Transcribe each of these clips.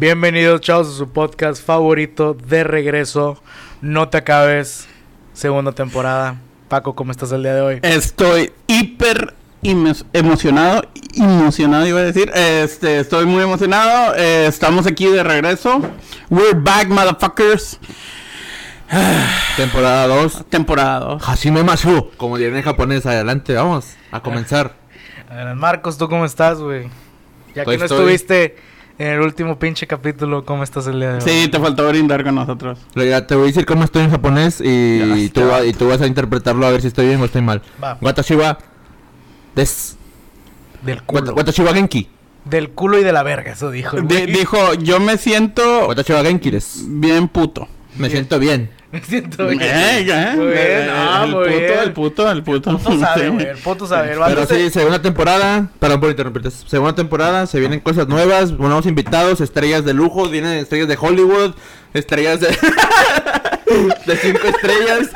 Bienvenidos, chavos, a su podcast favorito de regreso. No te acabes, segunda temporada. Paco, ¿cómo estás el día de hoy? Estoy hiper emo- emocionado, emocionado iba a decir, este, estoy muy emocionado, eh, estamos aquí de regreso, we're back motherfuckers, Temporada 2. temporada 2. Hashime Masu. Como dirían en japonés, adelante, vamos a comenzar. A ver, Marcos, ¿tú cómo estás, güey? Ya que no estoy- estuviste en el último pinche capítulo, ¿cómo estás el día de hoy? Sí, te faltó brindar con nosotros. Ya te voy a decir cómo estoy en japonés y, Ya y tú, está. va- y tú vas a interpretarlo a ver si estoy bien o estoy mal. Va. Watashi wa des. Del culo. Wata- Watashi wa genki. Del culo y de la verga, eso dijo. el dijo, yo me siento Watashi wa genki des. bien puto. Me siento bien. Me siento bien. Eh, eh, Muy bien, eh, ah, el muy puto, bien. el puto, el puto. El puto sabe, güey. El puto sabe. Pero sí, segunda temporada. Perdón por interrumpirte. Segunda temporada, se vienen cosas nuevas, nuevos invitados, estrellas de lujo, vienen estrellas de Hollywood, estrellas de. de cinco estrellas.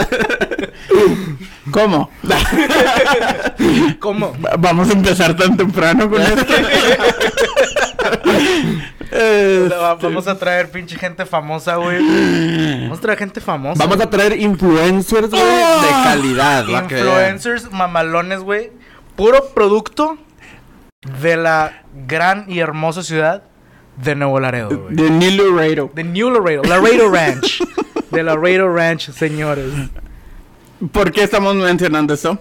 ¿Cómo? ¿Cómo? Va- Vamos a empezar tan temprano con esto. Va- Vamos a traer pinche gente famosa, güey. Vamos a traer gente famosa. Vamos a traer influencers, güey, de calidad. que vean. Influencers mamalones, güey. Puro producto de la gran y hermosa ciudad de Nuevo Laredo, güey. de New Laredo. De New Laredo. Laredo Ranch. De Laredo Ranch, señores. ¿Por qué estamos mencionando eso?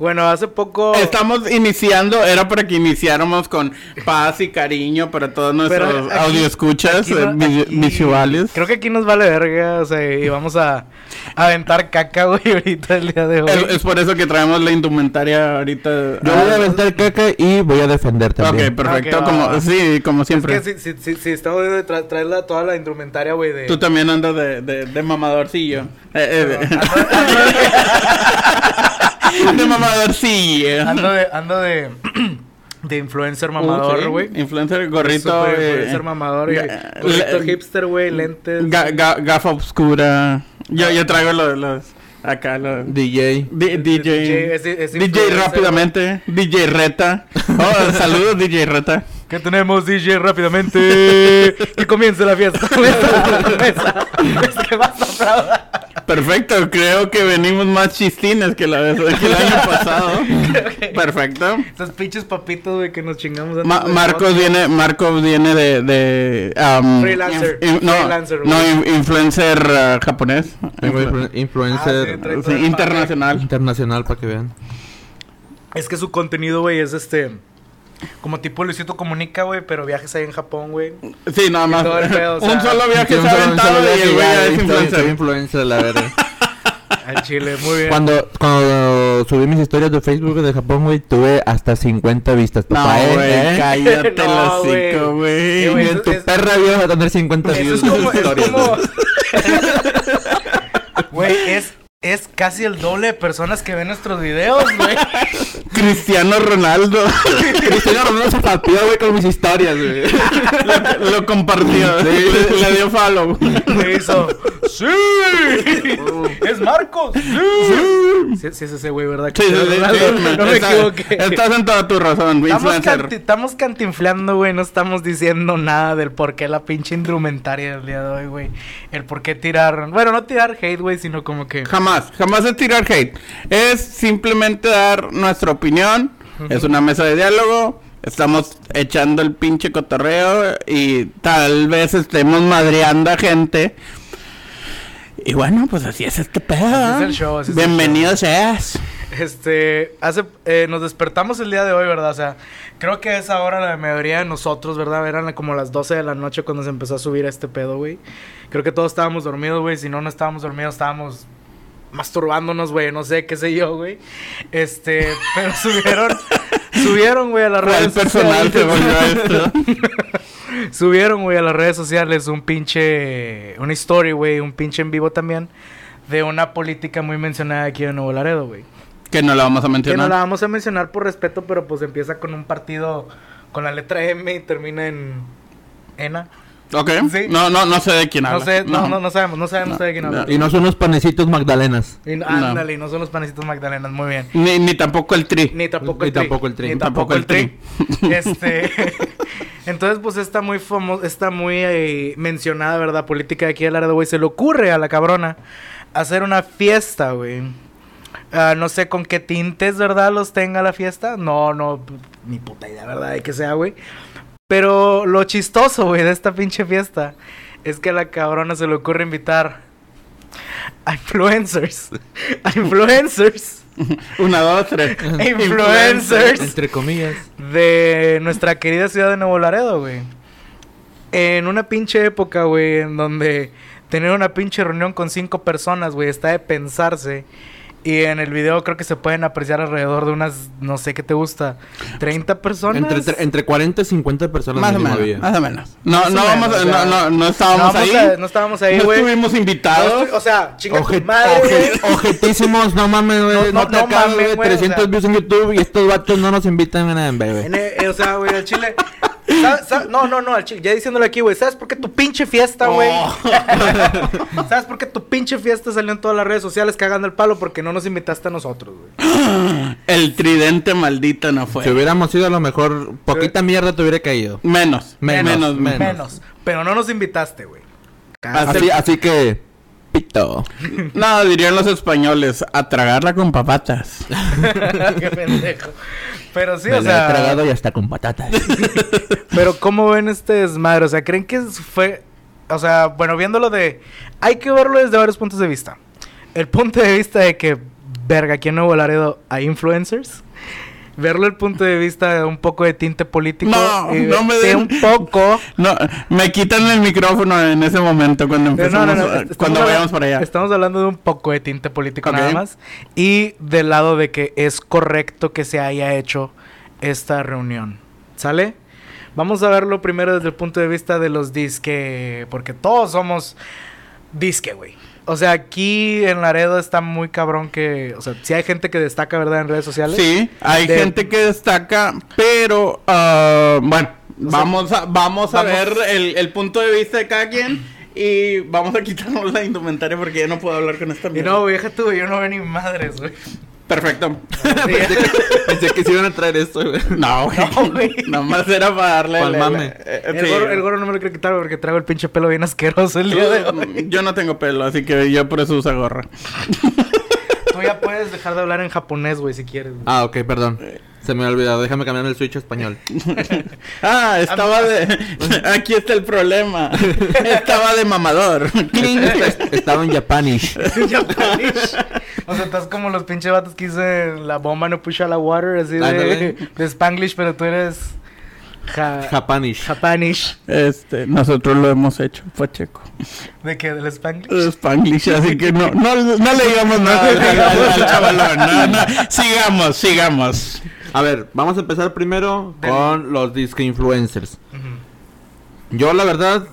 Bueno, hace poco... Estamos iniciando, era para que iniciáramos con paz y cariño para todos nuestros Pero aquí- audio escuchas aquí no- vi- aquí- visuales. Creo que aquí nos vale verga, o sea, y vamos a a aventar caca, güey, ahorita el día de hoy. Es, es por eso que traemos la indumentaria ahorita. Yo voy a aventar caca y voy a defender también. Ok, perfecto, Ok, va, como, va. sí, como siempre. Es que si, si, si, si estamos de tra- traer la- toda la indumentaria, güey, de... Tú también andas de, de, de mamadorcillo. Eh, eh, de mamadorcillo. Ando de, ando de, de influencer mamador, Uh, sí, güey. Influencer, gorrito. Super eh, influencer mamador, gorrito hipster, güey, lentes. ga- ga- gafa oscura. Yo, yo traigo los, los acá los DJ. D- DJ. es- es DJ rápidamente. DJ Reta. Oh, saludos DJ Reta. Que tenemos DJ rápidamente. que comience la fiesta. Mesa, mesa. Es que vas a aplaudir. Perfecto, creo que venimos más chistines que, la vez, que el año pasado. Perfecto. Esos pinches papitos, güey, que nos chingamos antes Ma- de Marcos viene, Marcos viene de, de um, Freelancer. in- no, Freelancer, no, in- influencer uh, japonés. Influ- influencer Ah, sí, internacional. internacional para que vean. Es que su contenido, güey, es este. Como tipo Luisito Comunica, güey, pero viajes ahí en Japón, güey. Sí, nada más. todo el pedo, o sea, un solo viaje se ha aventado y el güey es influencer. influencer, la verdad. Al Chile, muy bien. Cuando, cuando subí mis historias de Facebook de Japón, güey, tuve hasta 50 vistas. No, papá, ¿eh? güey, ¿eh? cállate No, güey. Y Eh, güey. en tu es- perra vida vas a tener 50 Eso views es como. Güey, es, es casi el doble de personas que ven nuestros videos, güey. Cristiano Ronaldo Cristiano Ronaldo se papió, güey, con mis historias, güey. lo, lo compartió. le, le dio follow. Me hizo, ¡Sí! ¡Es Marcos! ¡Sí! Sí, sí es ese güey, ¿verdad? Sí, sí, sí, sí, no me está- equivoqué. Estás en toda tu razón, Estamos, influencer. canti- estamos cantinflando, güey. No estamos diciendo nada del por qué la pinche indumentaria del día de hoy, güey. El por qué tirar. Bueno, no tirar hate, güey, sino como que. Jamás, jamás es tirar hate. Es simplemente dar nuestra opinión. Es una mesa de diálogo. Estamos echando el pinche cotorreo y tal vez estemos madreando a gente. Y bueno, pues así es este pedo. Así es el ¿eh? show, así es el Bienvenido seas. Este, hace, eh, nos despertamos el día de hoy, ¿verdad? O sea, creo que a esa hora la mayoría de nosotros, ¿verdad? Eran como las 12 de la noche cuando se empezó a subir este pedo, güey. Creo que todos estábamos dormidos, güey. Si no, no estábamos dormidos, estábamos masturbándonos, güey. No sé, qué sé yo, güey. Este, pero subieron, subieron, güey, a las ¿Cuál redes personal volvió esto? Subieron, güey, a las redes sociales un pinche. Una story, güey, un pinche en vivo también. De una política muy mencionada aquí en Nuevo Laredo, güey. que no la vamos a Que no mencionar. la vamos a mencionar por respeto, pero pues empieza con un partido con la letra M y termina en ENA. Ok. Sí. No, no, no sé de quién habla. No sé, no, no, no sabemos, no sabemos de quién habla. Y no son unos panecitos magdalenas. Y ándale, y no son los panecitos magdalenas, muy bien. Ni, ni tampoco el tri. Ni tampoco Ni el tri. tampoco el tri. Ni Ni tampoco el tri. este. Entonces, pues está muy famoso, está muy eh, mencionada, ¿verdad? Política de aquí de Laredo, güey. Se le ocurre a la cabrona hacer una fiesta, güey. Ah, no sé con qué tintes, ¿verdad? Los tenga la fiesta. No, no, ni puta idea, ¿verdad? De que sea, güey. Pero lo chistoso, güey, de esta pinche fiesta es que a la cabrona se le ocurre invitar a influencers. A influencers. Una, dos, tres. influencers Entre comillas. de nuestra querida ciudad de Nuevo Laredo, güey. En una pinche época, güey, en donde tener una pinche reunión con cinco personas, güey, está de pensarse. Y en el video creo que se pueden apreciar alrededor de unas, no sé qué te gusta, 30 personas. Entre, entre, entre 40 y 50 personas. Más o menos, había. más o menos. No, Más no menos, vamos, o sea, no, no, no estábamos no, ahí. a- no estábamos ahí, No güey. estuvimos No invitados. estoy- o sea, chinga tu Oje- madre, ojetísimos, no mames, güey. No, No, no, te mames, güey. güey, o 300 sea. views en YouTube y estos vatos no nos invitan a nada, el- eh, o sea, güey, al chile. ¿Sabes- sabes? No, no, no, al chile. Ya diciéndole aquí, güey. ¿Sabes por qué tu pinche fiesta, güey? Oh. ¿Sabes por qué tu pinche fiesta salió en todas las redes sociales cagando el palo? Porque no nos invitaste a nosotros, güey. El tridente maldito no fue. Si hubiéramos ido, a lo mejor poquita mierda te hubiera caído. Menos, Menos, menos, menos. Menos. Pero no nos invitaste, güey. Así, así que, pito. No, dirían los españoles, a tragarla con papatas. Qué pendejo. Pero sí, Me o lo he sea. tragado y hasta con patatas. Pero ¿cómo ven este desmadre? O sea, ¿creen que fue... O sea, bueno, viéndolo de... Hay que verlo desde varios puntos de vista. El punto de vista de que, verga, aquí en Nuevo Laredo hay influencers. Verlo el punto de vista de un poco de tinte político. No, no me de den- un poco... No, me quitan el micrófono en ese momento cuando no, empezamos, no, no, a- estamos cuando habla- vayamos para allá. Estamos hablando de un poco de tinte político nada más. Y del lado de que es correcto que se haya hecho esta reunión. ¿Sale? Vamos a verlo primero desde el punto de vista de los disque. Porque todos somos disque, güey. O sea, aquí en Laredo está muy cabrón que. O sea, si hay gente que destaca, ¿verdad? En redes sociales. Sí, hay De- gente que destaca, pero ah, bueno, O sea, vamos a vamos a vamos- ver el, el punto de vista de cada quien y vamos a quitarnos la indumentaria porque ya no puedo hablar con esta Y mierda. no, güey, deja tú, yo no veo ni madres, güey. Perfecto. pensé, que, pensé que se iban a traer esto, güey. No, güey. No, güey. Nomás era para darle Pa'l mame. eh, El, sí. gorro, el gorro no me lo quiero quitar porque traigo el pinche pelo bien asqueroso el día de hoy. Yo no tengo pelo, así que yo por eso uso gorra. Tú ya puedes dejar de hablar en japonés, güey, si quieres. güey. Ah, ok, perdón. Se me ha olvidado. Déjame cambiar el switch a español. Ah, estaba de. Aquí está el problema. Estaba de mamador. Cling. Estaba en Japanish. Japanese. O sea, estás como los pinches vatos que dicen la bomba no push a la water, así de, de Spanglish, pero tú eres ja, Japanish. Japanish. Este, nosotros lo hemos hecho, fue checo. ¿De qué? ¿Del Spanglish? Es Spanglish, así que no, no, no le digamos nada al, al- al chavalón. No, no. Sigamos, sigamos. A ver, vamos a empezar primero Del- con los disque influencers. Yo, la verdad,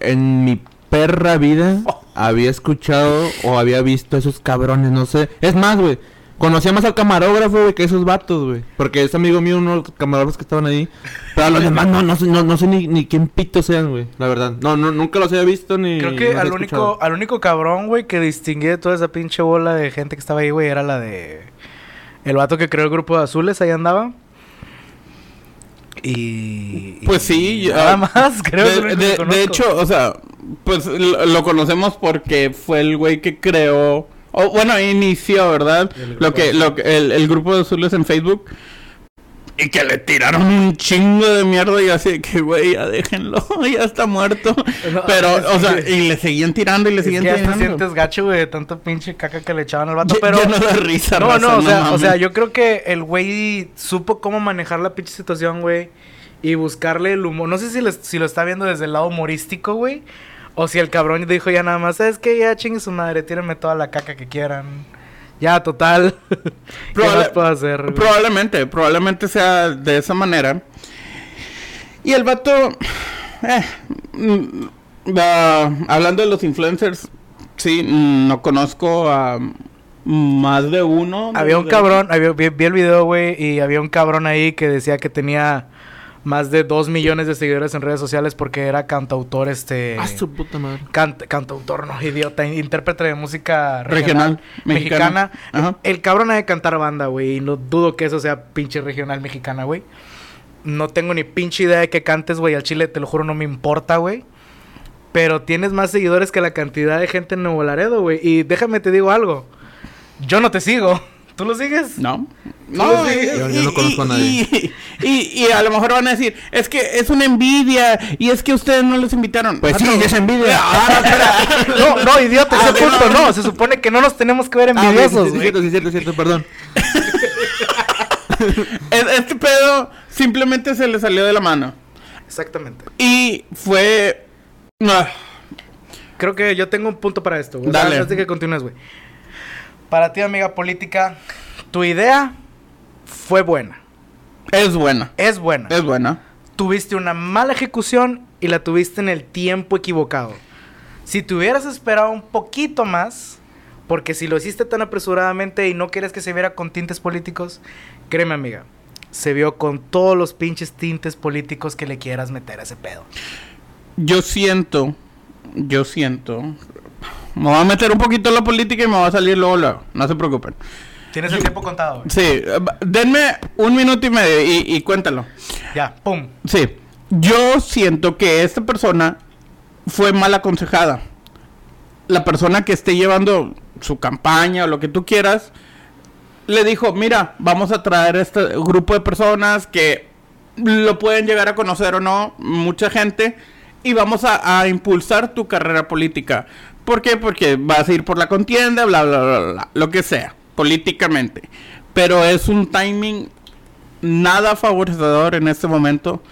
en mi perra vida había escuchado o había visto esos cabrones, no sé. Es más, güey. Conocía más al camarógrafo, güey, que esos vatos, güey. Porque es amigo mío, uno de los camarógrafos que estaban ahí. Pero a los demás no, no, sé- no, no sé ni, ni quién pito sean, güey. La verdad. No, no, nunca los había visto ni. Creo que al único, al único cabrón, güey, que distinguí de toda esa pinche bola de gente que estaba ahí, güey, era la de... El vato que creó el grupo de azules, ahí andaba. Y... Pues sí, y yo- Nada más, creo De, que de- hecho, o sea, pues lo, lo conocemos porque fue el güey que creó, o bueno, inició, ¿verdad? Lo que, lo que, el, el grupo de azules en Facebook. Y que le tiraron un chingo de mierda y así que, güey, ya déjenlo, ya está muerto. No, Pero, es o sea, y le seguían tirando y le Es que seguían ya te tirando. sientes gacho, güey, de tanta pinche caca que le echaban al vato, Ya- pero... ya no risa, No, raza, no, o sea, o sea, yo creo que el güey supo cómo manejar la pinche situación, güey. Y buscarle el humor. No sé si, les- si lo está viendo desde el lado humorístico, güey. O si el cabrón dijo ya nada más, es que ya chingue su madre, tírenme toda la caca que quieran. Ya, total. ¿Qué Probable- más puedo hacer? güey? Probablemente, probablemente sea de esa manera. Y el vato, eh, mm, hablando de los influencers, sí, mm, no conozco a más de uno. Había un de- cabrón, había- vi, vi el video, güey, y había un cabrón ahí que decía que tenía más de 2 millones de seguidores en redes sociales porque era cantautor, este... Ah, su puta madre. Cant- cantautor, no, idiota, intérprete de música Regional, regional, mexicana. mexicana. Ajá. El cabrón ha de cantar banda, güey, y no dudo que eso sea pinche regional mexicana, güey. No tengo ni pinche idea de que cantes, güey, al chile, te lo juro, no me importa, güey. Pero tienes más seguidores que la cantidad de gente en Nuevo Laredo, güey. Y déjame te digo algo. Yo no te sigo. ¿Tú lo sigues? No. lo No, sigues? y- Yo- yo no conozco a nadie. Y, y- y a lo mejor van a decir, es que es una envidia y es que ustedes no los invitaron. Pues sí, Vato. es envidia. Ah, espera. No, no, idiota, Ah, ese punto no. Se supone que no nos tenemos que ver Ah, ok, sí, envidiosos, sí, cierto, sí, cierto, cierto, perdón. Es- Este pedo simplemente se le salió de la mano. Exactamente. Y fue... ah, Creo que yo tengo un punto para esto, güey. Dale. Antes de que continúes, güey. Para ti, amiga política, tu idea fue buena. es buena. Es buena. Es buena. Tuviste una mala ejecución y la tuviste en el tiempo equivocado. Si te hubieras esperado un poquito más, porque si lo hiciste tan apresuradamente y no quieres que se viera con tintes políticos, créeme, amiga, se vio con todos los pinches tintes políticos que le quieras meter a ese pedo. Yo siento, yo siento... Me voy a meter un poquito en la política y me va a salir luego, luego. No se preocupen. Tienes el tiempo contado, güey. Sí, denme un minuto y medio y, y cuéntalo. Ya, pum. Sí, yo siento que esta persona fue mal aconsejada. La persona que esté llevando su campaña o lo que tú quieras, le dijo, mira, vamos a traer este grupo de personas que lo pueden llegar a conocer o no, mucha gente, y vamos a, a impulsar tu carrera política. ¿Por qué? Porque vas a ir por la contienda, bla, bla, bla, bla, lo que sea, políticamente. Pero es un timing nada favorecedor en este momento.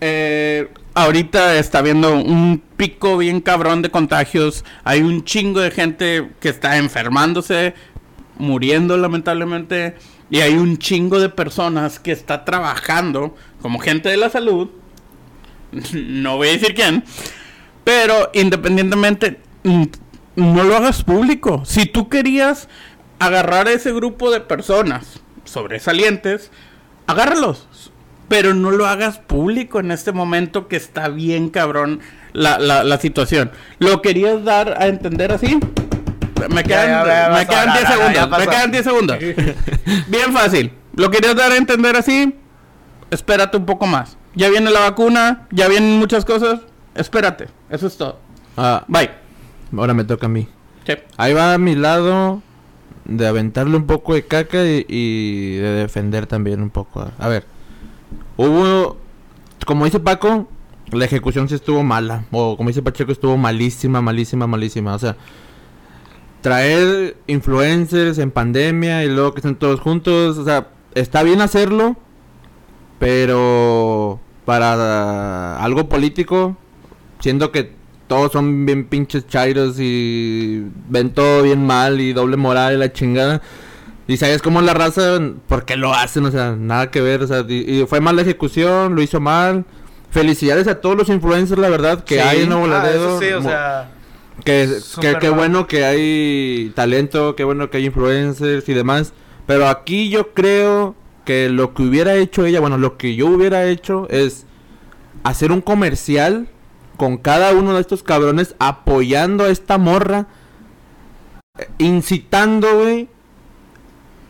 Eh, ahorita está habiendo un pico bien cabrón de contagios. Hay un chingo de gente que está enfermándose, muriendo lamentablemente. Y hay un chingo de personas que está trabajando como gente de la salud. no voy a decir quién. Pero independientemente, no lo hagas público. Si tú querías agarrar a ese grupo de personas sobresalientes, agárralos. Pero no lo hagas público en este momento que está bien cabrón la, la, la situación. ¿Lo querías dar a entender así? Me quedan, ya, ya me pasó, quedan ya, 10 ya, ya segundos. me quedan 10 segundos. bien fácil. ¿Lo querías dar a entender así? Espérate un poco más. Ya viene la vacuna, ya vienen muchas cosas. Espérate. Eso es todo. Ah, Bye. Ahora me toca a mí. Sí. Ahí va a mi lado de aventarle un poco de caca y, y de defender también un poco. A ver, hubo, como dice Paco, la ejecución sí estuvo mala. O como dice Pacheco, estuvo malísima, malísima, malísima. O sea, traer influencers en pandemia y luego que estén todos juntos. O sea, está bien hacerlo, pero para algo político, siendo que todos son bien pinches chairos y ven todo bien mal y doble moral y la chingada. Y sabes cómo la raza, ¿por qué lo hacen? O sea, nada que ver. O sea, y, y fue mala ejecución, lo hizo mal. Felicidades a todos los influencers, la verdad, que Sí. hay en Nuevo Ah, Laredo. sí, o sea... que, que, mal. bueno que hay talento, qué bueno que hay influencers y demás. Pero aquí yo creo que lo que hubiera hecho ella, bueno, lo que yo hubiera hecho es hacer un comercial con cada uno de estos cabrones apoyando a esta morra, eh, incitando, güey,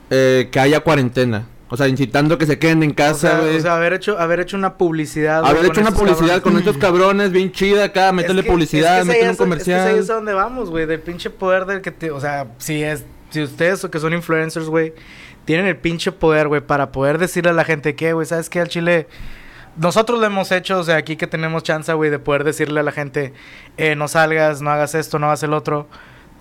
eh, que haya cuarentena. O sea, incitando que se queden en casa, güey. o sea, haber hecho, haber hecho una publicidad. haber hecho una publicidad cabrones. con estos cabrones bien chida acá, métele Es que- publicidad, es que métele un Es que comercial. es ahí es a donde vamos, güey. Del pinche poder del que te. O sea, si es. Si ustedes o que son influencers, güey, tienen el pinche poder, güey, para poder decirle a la gente que, güey, ¿sabes qué? Al chile. Nosotros lo hemos hecho, o sea, aquí que tenemos chance, güey, de poder decirle a la gente, eh, no salgas, no hagas esto, no hagas el otro.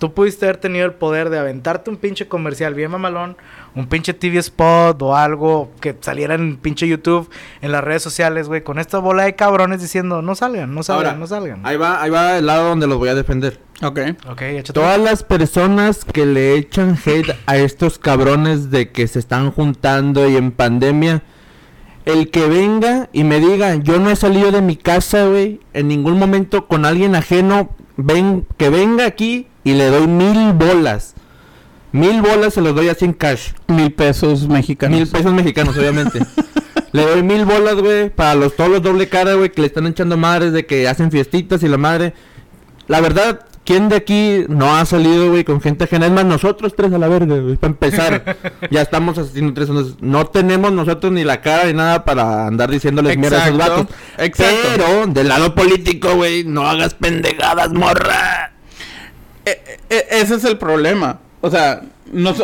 Tú pudiste haber tenido el poder de aventarte un pinche comercial bien mamalón, un pinche TV spot o algo que saliera en pinche YouTube, en las redes sociales, güey, con esta bola de cabrones diciendo, no salgan, no salgan, Ahora, no salgan. Ahí va, ahí va el lado donde los voy a defender. Ok. Ok, échate. Todas las personas que le echan hate a estos cabrones de que se están juntando y en pandemia, el que venga y me diga, yo no he salido de mi casa, güey, en ningún momento con alguien ajeno, ven, que venga aquí y le doy mil bolas. Mil bolas se los doy así en cash. Mil pesos mexicanos. Mil pesos mexicanos, obviamente. Le doy mil bolas, güey, para los todos los doble cara, güey, que le están echando madres de que hacen fiestitas y la madre. La verdad, ¿quién de aquí no ha salido, güey, con gente ajena? Es más, nosotros tres a la verga, güey, para empezar. ya estamos haciendo tres, no tenemos nosotros ni la cara ni nada para andar diciéndoles mierda a esos vatos. exacto. Pero, del lado político, güey, no hagas pendejadas, morra. E- e- ese es el problema. O sea, no,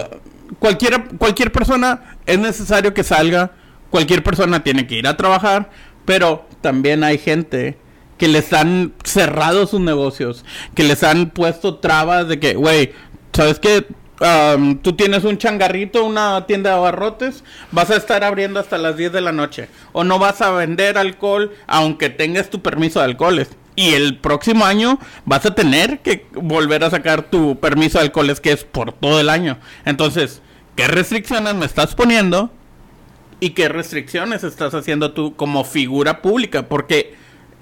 cualquiera, cualquier persona es necesario que salga. Cualquier persona tiene que ir a trabajar. Pero también hay gente que les han cerrado sus negocios. Que les han puesto trabas de que, güey, ¿sabes qué? Am, tú tienes un changarrito, una tienda de abarrotes, vas a estar abriendo hasta las 10 de la noche. O no vas a vender alcohol aunque tengas tu permiso de alcoholes. Y el próximo año vas a tener que volver a sacar tu permiso de alcoholes que es por todo el año. Entonces, ¿qué restricciones me estás poniendo? ¿Y qué restricciones estás haciendo tú como figura pública? Porque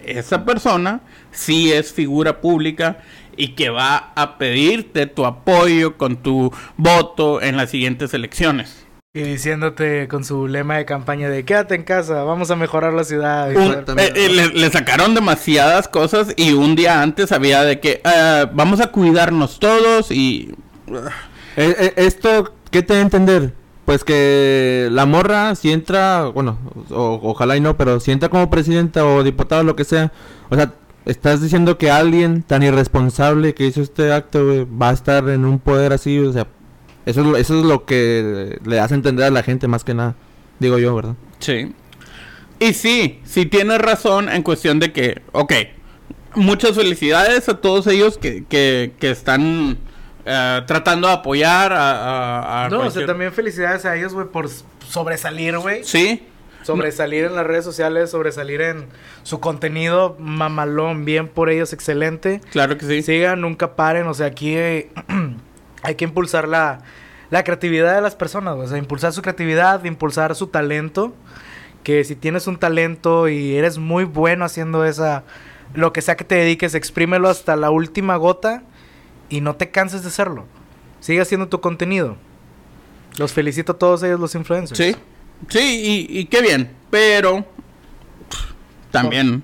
esa persona sí es figura pública y que va a pedirte tu apoyo con tu voto en las siguientes elecciones. Y diciéndote con su lema de campaña de quédate en casa, vamos a mejorar la ciudad. Un- eh, eh, le, le sacaron demasiadas cosas y un día antes había de que "Ah, vamos a cuidarnos todos y Eh, eh, esto, ¿qué te da a entender? Pues que la morra, si entra, bueno, o- ojalá y no, pero si entra como presidenta o diputada, lo que sea, o sea, estás diciendo que alguien tan irresponsable que hizo este acto, va a estar en un poder así, o sea, eso es, lo- eso es lo que le hace entender a la gente más que nada, digo yo, ¿verdad? Sí. Y sí, sí tienes razón en cuestión de que, ok, muchas felicidades a todos ellos que, que, que están eh, tratando de apoyar a... a- a No, o sea, también felicidades a ellos, güey, por sobresalir, güey. Sí, Sobresalir en las redes sociales, sobresalir en su contenido mamalón, bien por ellos, excelente. claro que sí. Sigan, nunca paren, o sea, aquí eh, hay que impulsar la, la creatividad de las personas, güey, o sea, impulsar su creatividad, impulsar su talento, que si tienes un talento y eres muy bueno haciendo esa, lo que sea que te dediques, exprímelo hasta la última gota y no te canses de hacerlo. Sigue haciendo tu contenido. Los felicito a todos ellos, los influencers. Sí, sí, y, y qué bien, pero también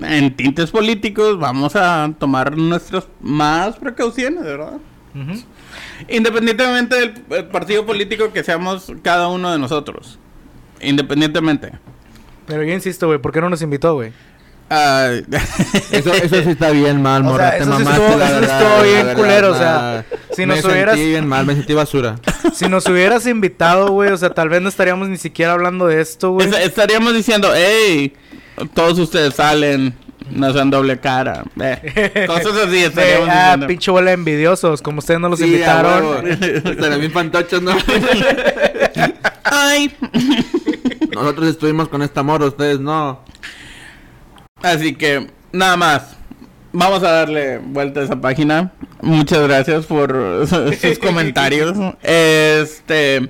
en tintes políticos vamos a tomar nuestras más precauciones, ¿verdad? Independientemente del eh, partido político que seamos cada uno de nosotros. Independientemente. Pero yo insisto, güey, ¿por qué no nos invitó, güey? Eso, eso sí está bien mal, O morra, sea, te eso sí mamaste, estuvo- la eso sí verdad, estuvo bien verdad, culero, o sea, si me nos hubieras- sentí bien mal, me sentí basura. Si nos hubieras invitado, güey, o sea, tal vez no estaríamos ni siquiera hablando de esto, güey. es- estaríamos diciendo, hey, todos ustedes salen, no sean doble cara. Eh, cosas así estaríamos ah, diciendo. pinche bola de envidiosos, como ustedes no los Sí, invitaron. Estarían bien fantochos, ¿no? Ay. Nosotros estuvimos con esta morra, ustedes no. Así que, nada más. Vamos a darle vuelta a esa página. Muchas gracias por sus comentarios. Este,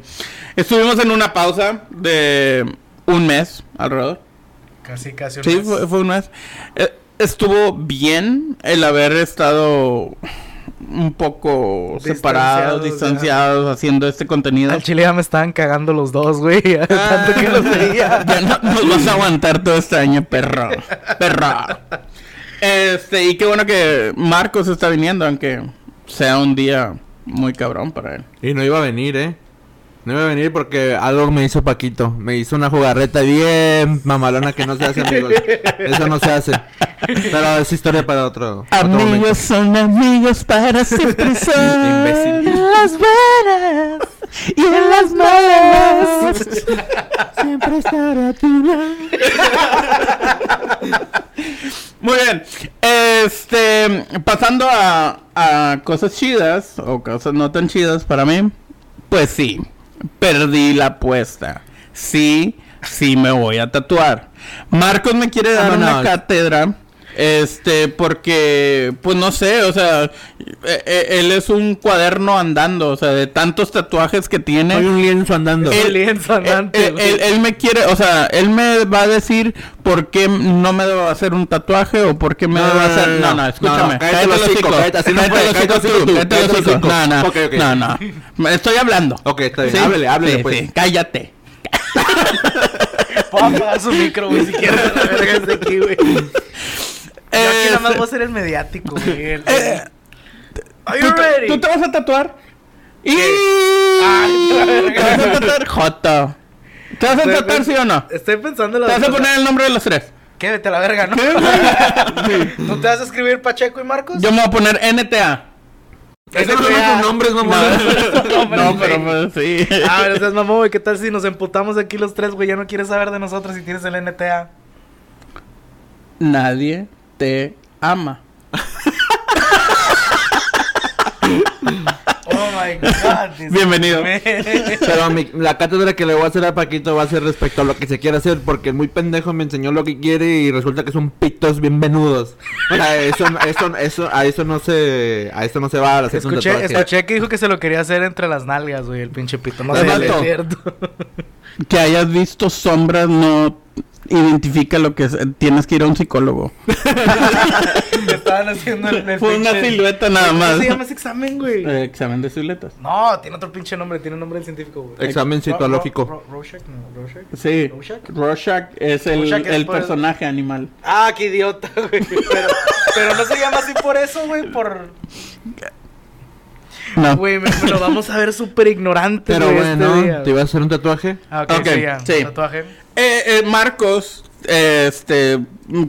estuvimos en una pausa de un mes alrededor. Casi, casi un Sí, mes. fue, fue un mes. Eh, estuvo bien el haber estado un poco separados, Distanciados, haciendo este contenido. Al chile ya me estaban cagando los dos, güey. Tanto que los veía. Ya no nos vas a aguantar todo este año, perro. Perro. Este, y qué bueno que Marcos está viniendo, aunque sea un día muy cabrón para él. Y no iba a venir, ¿eh? No iba a venir porque algo me hizo Paquito. Me hizo una jugarreta bien mamalona que no se hace, amigos. Eso no se hace. Pero es historia para otro, otro momento. son amigos para siempre son. Las buenas y en las malas. Siempre estaré a tu lado. Muy bien. Este, pasando a, a cosas chidas o cosas no tan chidas para mí. Pues sí, perdí la apuesta. Sí, sí me voy a tatuar. Marcos me quiere dar una cátedra. Este, porque, pues no sé, o sea, eh, eh, él es un cuaderno andando, o sea, de tantos tatuajes que tiene. Soy un lienzo andando. Él- lienzo andante, él- él- él- él me quiere, o sea, él me va a decir por qué no me debo hacer un tatuaje o por qué me No, debo hacer. no, No, no. escúchame. No, no, cállate hocico, hocico. cállate, hocico. hocico. No, no. Ok, ok. No, no. Estoy hablando. Ok, está bien. Háblele, háblele, Sí, pues. sí, cállate. Puedo apagar su micro, güey, si quieres. La verga es de aquí, güey. Yo aquí nada más voy a ser el mediático, güey. el- Eh, Are ¿Tú you te, ready? tú te vas a tatuar? Y... Ay, la verga. ¿Te vas a tatuar? Joto. ¿Te vas a Estoy- tatuar, sí o no? Estoy pensando en ¿Te las vas a poner el nombre de los tres? ¿Qué? Vete a la verga, ¿no? ¿No te vas a escribir Pacheco y Marcos? Yo me voy a poner NTA. Esos no son tus nombres, mamá. No, pero pues sí. A ver, seas mamón, güey. ¿Qué tal si nos emputamos aquí los tres, güey? Ya no quieres saber de nosotros si tienes el NTA. Nadie te ama. Oh my god. Bienvenido. Pero mi- la cátedra que le voy a hacer a Paquito va a ser respecto a lo que se quiere hacer, porque el muy pendejo me enseñó lo que quiere y resulta que son pitos bien venudos. O sea, eso, eso, eso, a eso no se, a eso no se va a hacer Escuché, escuché que dijo que se lo quería hacer entre las nalgas, güey, el pinche pito. No sé, es cierto. Que hayas visto sombras no identifica lo que es. Tienes que ir a un psicólogo. Estaban haciendo el, el Fue una silueta nada ¿Cómo más. se llama ese examen, güey? Eh, examen de siluetas. No, tiene otro pinche nombre, tiene un nombre del científico, güey. Examen Ro- citológico. Ro- Ro- Rorschach, no, Rorschach. Sí. ¿Rorschach? Rorschach es el, Rorschach es el por el- personaje animal. Ah, qué idiota, güey. Pero, pero no se llama así por eso, güey, por... No. Güey, me, me lo vamos a ver súper ignorante, Pero güey, bueno, este día. ¿te ibas a hacer un tatuaje? Ah, ok, sí, ya. sí. Tatuaje. Eh, eh, Marcos, eh, este,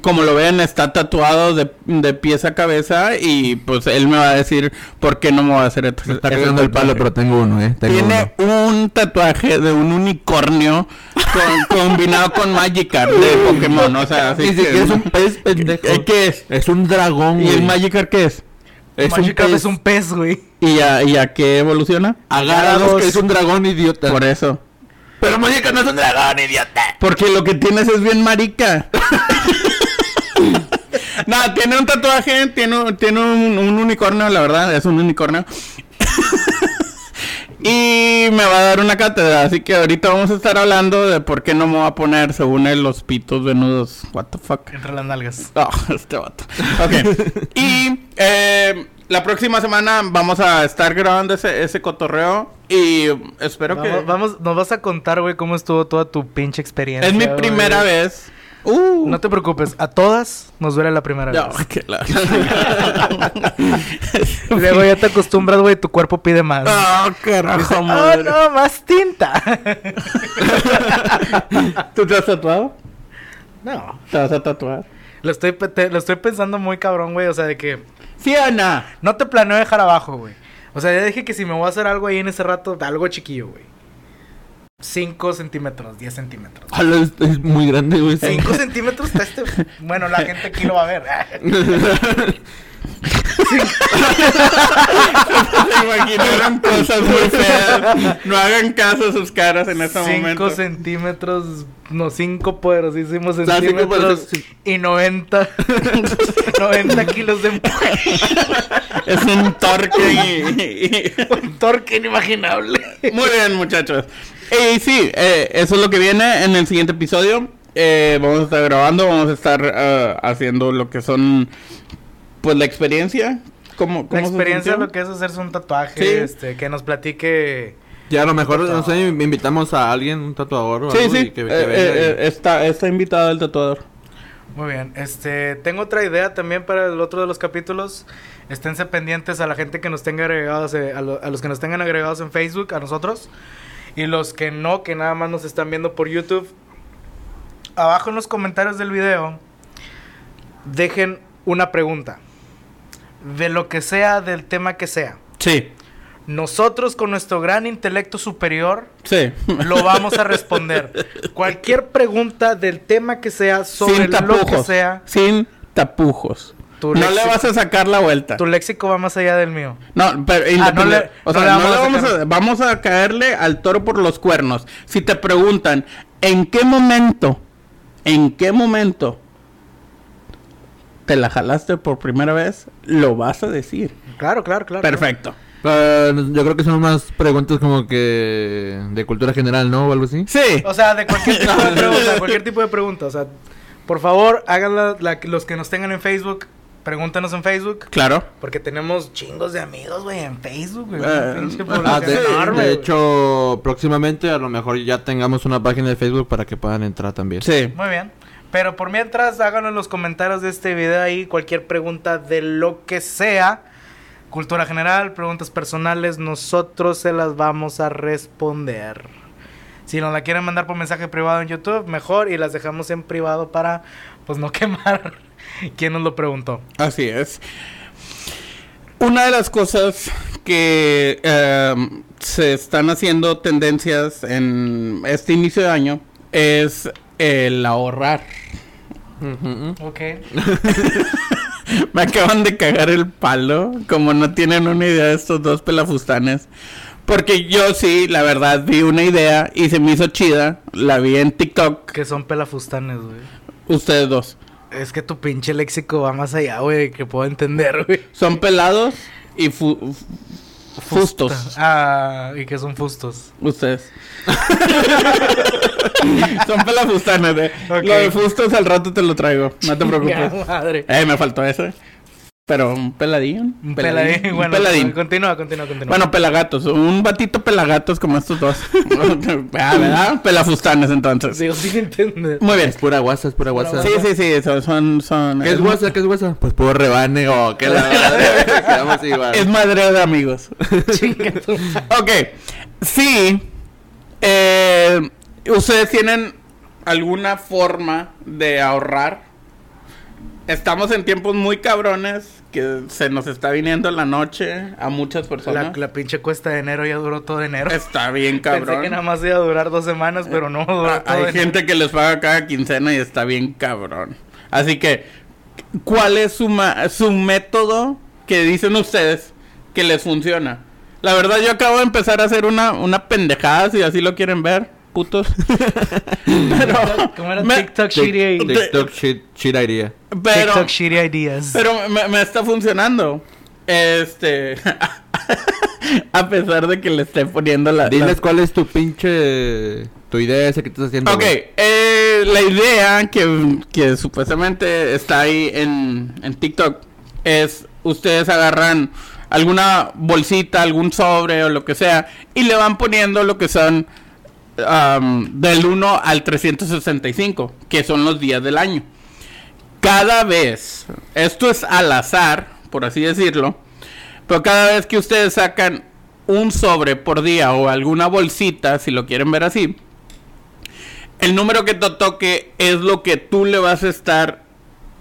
como lo ven, está tatuado de, de pies a cabeza y pues él me va a decir por qué no me va a hacer Me está cagando el palo, tatuaje. pero tengo uno, eh. Tengo Tiene uno. un tatuaje de un unicornio con- combinado con Magikarp de Pokémon, o sea, así que- es un pez, pendejo. ¿Qué- ¿Qué es? Es un dragón, ¿Y güey. el Magikarp qué es? Es un pez. es un pez, güey. ¿Y a, y a qué evoluciona? Agárados, que es un dragón, idiota. Por eso. Pero Magikarp no es un dragón, idiota. Porque lo que tienes es bien marica. no, tiene un tatuaje, tiene, un- tiene un, un unicornio, la verdad, es un unicornio. y me va a dar una cátedra, así que ahorita vamos a estar hablando de por qué no me va a poner, según él, los pitos venudos. What the fuck. Entre las nalgas. Oh, este vato. Ok. y eh, la próxima semana vamos a estar grabando ese, ese cotorreo. Y espero que. Vamos, nos vas a contar, güey, cómo estuvo toda tu pinche experiencia. es mi güey. primera vez. Uh. No te preocupes, a todas nos duele la primera No, vez. que la- Luego ya te acostumbras, güey, tu cuerpo pide más. Oh, carajo, Oh, madre. no, más tinta. ¿Tú te has tatuado? no. ¿Te vas a tatuar? Lo estoy, te- lo estoy pensando muy cabrón, güey. O sea, de que ¿Sí o no? te planeo dejar abajo, güey. O sea, ya dije que si me voy a hacer algo ahí en ese rato, algo chiquillo, güey. 5 centímetros, 10 centímetros. Hola, es, es muy grande, güey. 5 centímetros está este. Bueno, la gente aquí lo va a ver. Se imaginaron cosas muy feas. No hagan caso a sus caras en este 5 momento. centímetros, no, 5 poderosísimos sea, cinco centímetros y 90, 90 kilos de empuje. Es un torque y- Un torque inimaginable. Muy bien, muchachos. Y sí, eh, eso es lo que viene en el siguiente episodio. Eh, vamos a estar grabando, vamos a estar eh, haciendo lo que son, pues, la experiencia. ¿Cómo, La cómo se experiencia lo que es hacerse un tatuaje, Sí. este, que nos platique. Ya a lo mejor, no sé, invitamos a alguien, un tatuador o Sí, algo, sí, y que, que eh, venga eh, y- eh, está, está invitado el tatuador. Muy bien, este, tengo otra idea también para el otro de los capítulos. Esténse pendientes a la gente que nos tenga agregados, eh, a, lo- a los que nos tengan agregados en Facebook, a nosotros. Y los que no, que nada más nos están viendo por YouTube. Abajo en los comentarios del video, dejen una pregunta. De lo que sea, del tema que sea. Sí, Nosotros con nuestro gran intelecto superior sí. lo vamos a responder. Cualquier pregunta del tema que sea, sobre lo que sea, Sin tapujos. Tu no le vas a sacar la vuelta. tu léxico va más allá del mío. No, pero Ah, no le- independe- o sea, no le no vamos le a vamos sacar- a, vamos a caerle al toro por los cuernos. Si te preguntan, ¿en qué momento? ¿En qué momento te la jalaste por primera vez? Lo vas a decir. Claro, claro, claro. Perfecto. Ah, yo creo que son más preguntas como que de cultura general, ¿no? O algo así. Sí. O sea, de cualquier tipo de pregunta, cualquier tipo de pregunta. O sea, por favor, háganla la- los que nos tengan en Facebook. pregúntanos en Facebook. Claro. Porque tenemos chingos de amigos, güey, en Facebook, güey. Eh, Ah, de, enorme, de hecho, próximamente a lo mejor ya tengamos una página de Facebook para que puedan entrar también. Sí. Muy bien. Pero por mientras, háganlo en los comentarios de este video ahí cualquier pregunta de lo que sea. Cultura general, preguntas personales, nosotros se las vamos a responder. Si nos la quieren mandar por mensaje privado en YouTube, mejor. Y las dejamos en privado para, pues, no quemar quién nos lo preguntó. Así es. Una de las cosas que eh, se están haciendo tendencias en este inicio de año es el ahorrar. Ujú. Ok. Me acaban de cagar el palo, como no tienen una idea de estos dos pelafustanes. Porque yo sí, la verdad, vi una idea y se me hizo chida. La vi en TikTok. Que son pelafustanes, güey. Ustedes dos. Es que tu pinche léxico va más allá, güey, que puedo entender, güey. Son pelados y fu- fu- fustos. Ah, y que son fustos. Ustedes. Son pelafustanes, eh. Lo de fustos al rato te lo traigo. No te preocupes. madre. Eh, me faltó ese. Pero un peladín. Un peladín. Un Bueno, peladín. continúa, continúa, continúa. Bueno, pelagatos. Un batito pelagatos como estos dos. ah, ¿verdad? Pelafustanes entonces. Sigo sin entender. Muy bien. Es pura guasa, es pura guasa. Sí, sí, sí. Son, son, son- ¿Qué es guasa? ¿Qué es guasa? Pues puro rebane o que la verdad. Quedamos igual. Es madre de amigos. Ok, sí. eh, ¿Ustedes tienen alguna forma de ahorrar? Estamos en tiempos muy cabrones que se nos está viniendo la noche a muchas personas. la pinche cuesta de enero ya duró todo enero. Está bien Pensé cabrón. que nada más iba a durar dos semanas, pero no duró Ah, todo Hay enero. gente que les paga cada quincena y está bien cabrón. Así que, ¿cuál es su, ma- su método que dicen ustedes que les funciona? La verdad, yo acabo de empezar a hacer una, una pendejada, si así lo quieren ver, putos. pero, ¿Cómo era me- TikTok shitty? Tic- TikTok shit, shit idea. pero, TikTok shitty ideas. pero me, me está funcionando. Este, a pesar de que le esté poniendo la... Diles cuál es tu pinche... Tu idea esa que estás haciendo. Ok, eh, la idea que, que supuestamente está ahí en, en TikTok es ustedes agarran alguna bolsita, algún sobre o lo que sea y le van poniendo lo que son del 1 al 365, que son los días del año. Cada vez, esto es al azar, por así decirlo, pero cada vez que ustedes sacan un sobre por día o alguna bolsita, si lo quieren ver así, el número que te toque es lo que tú le vas a estar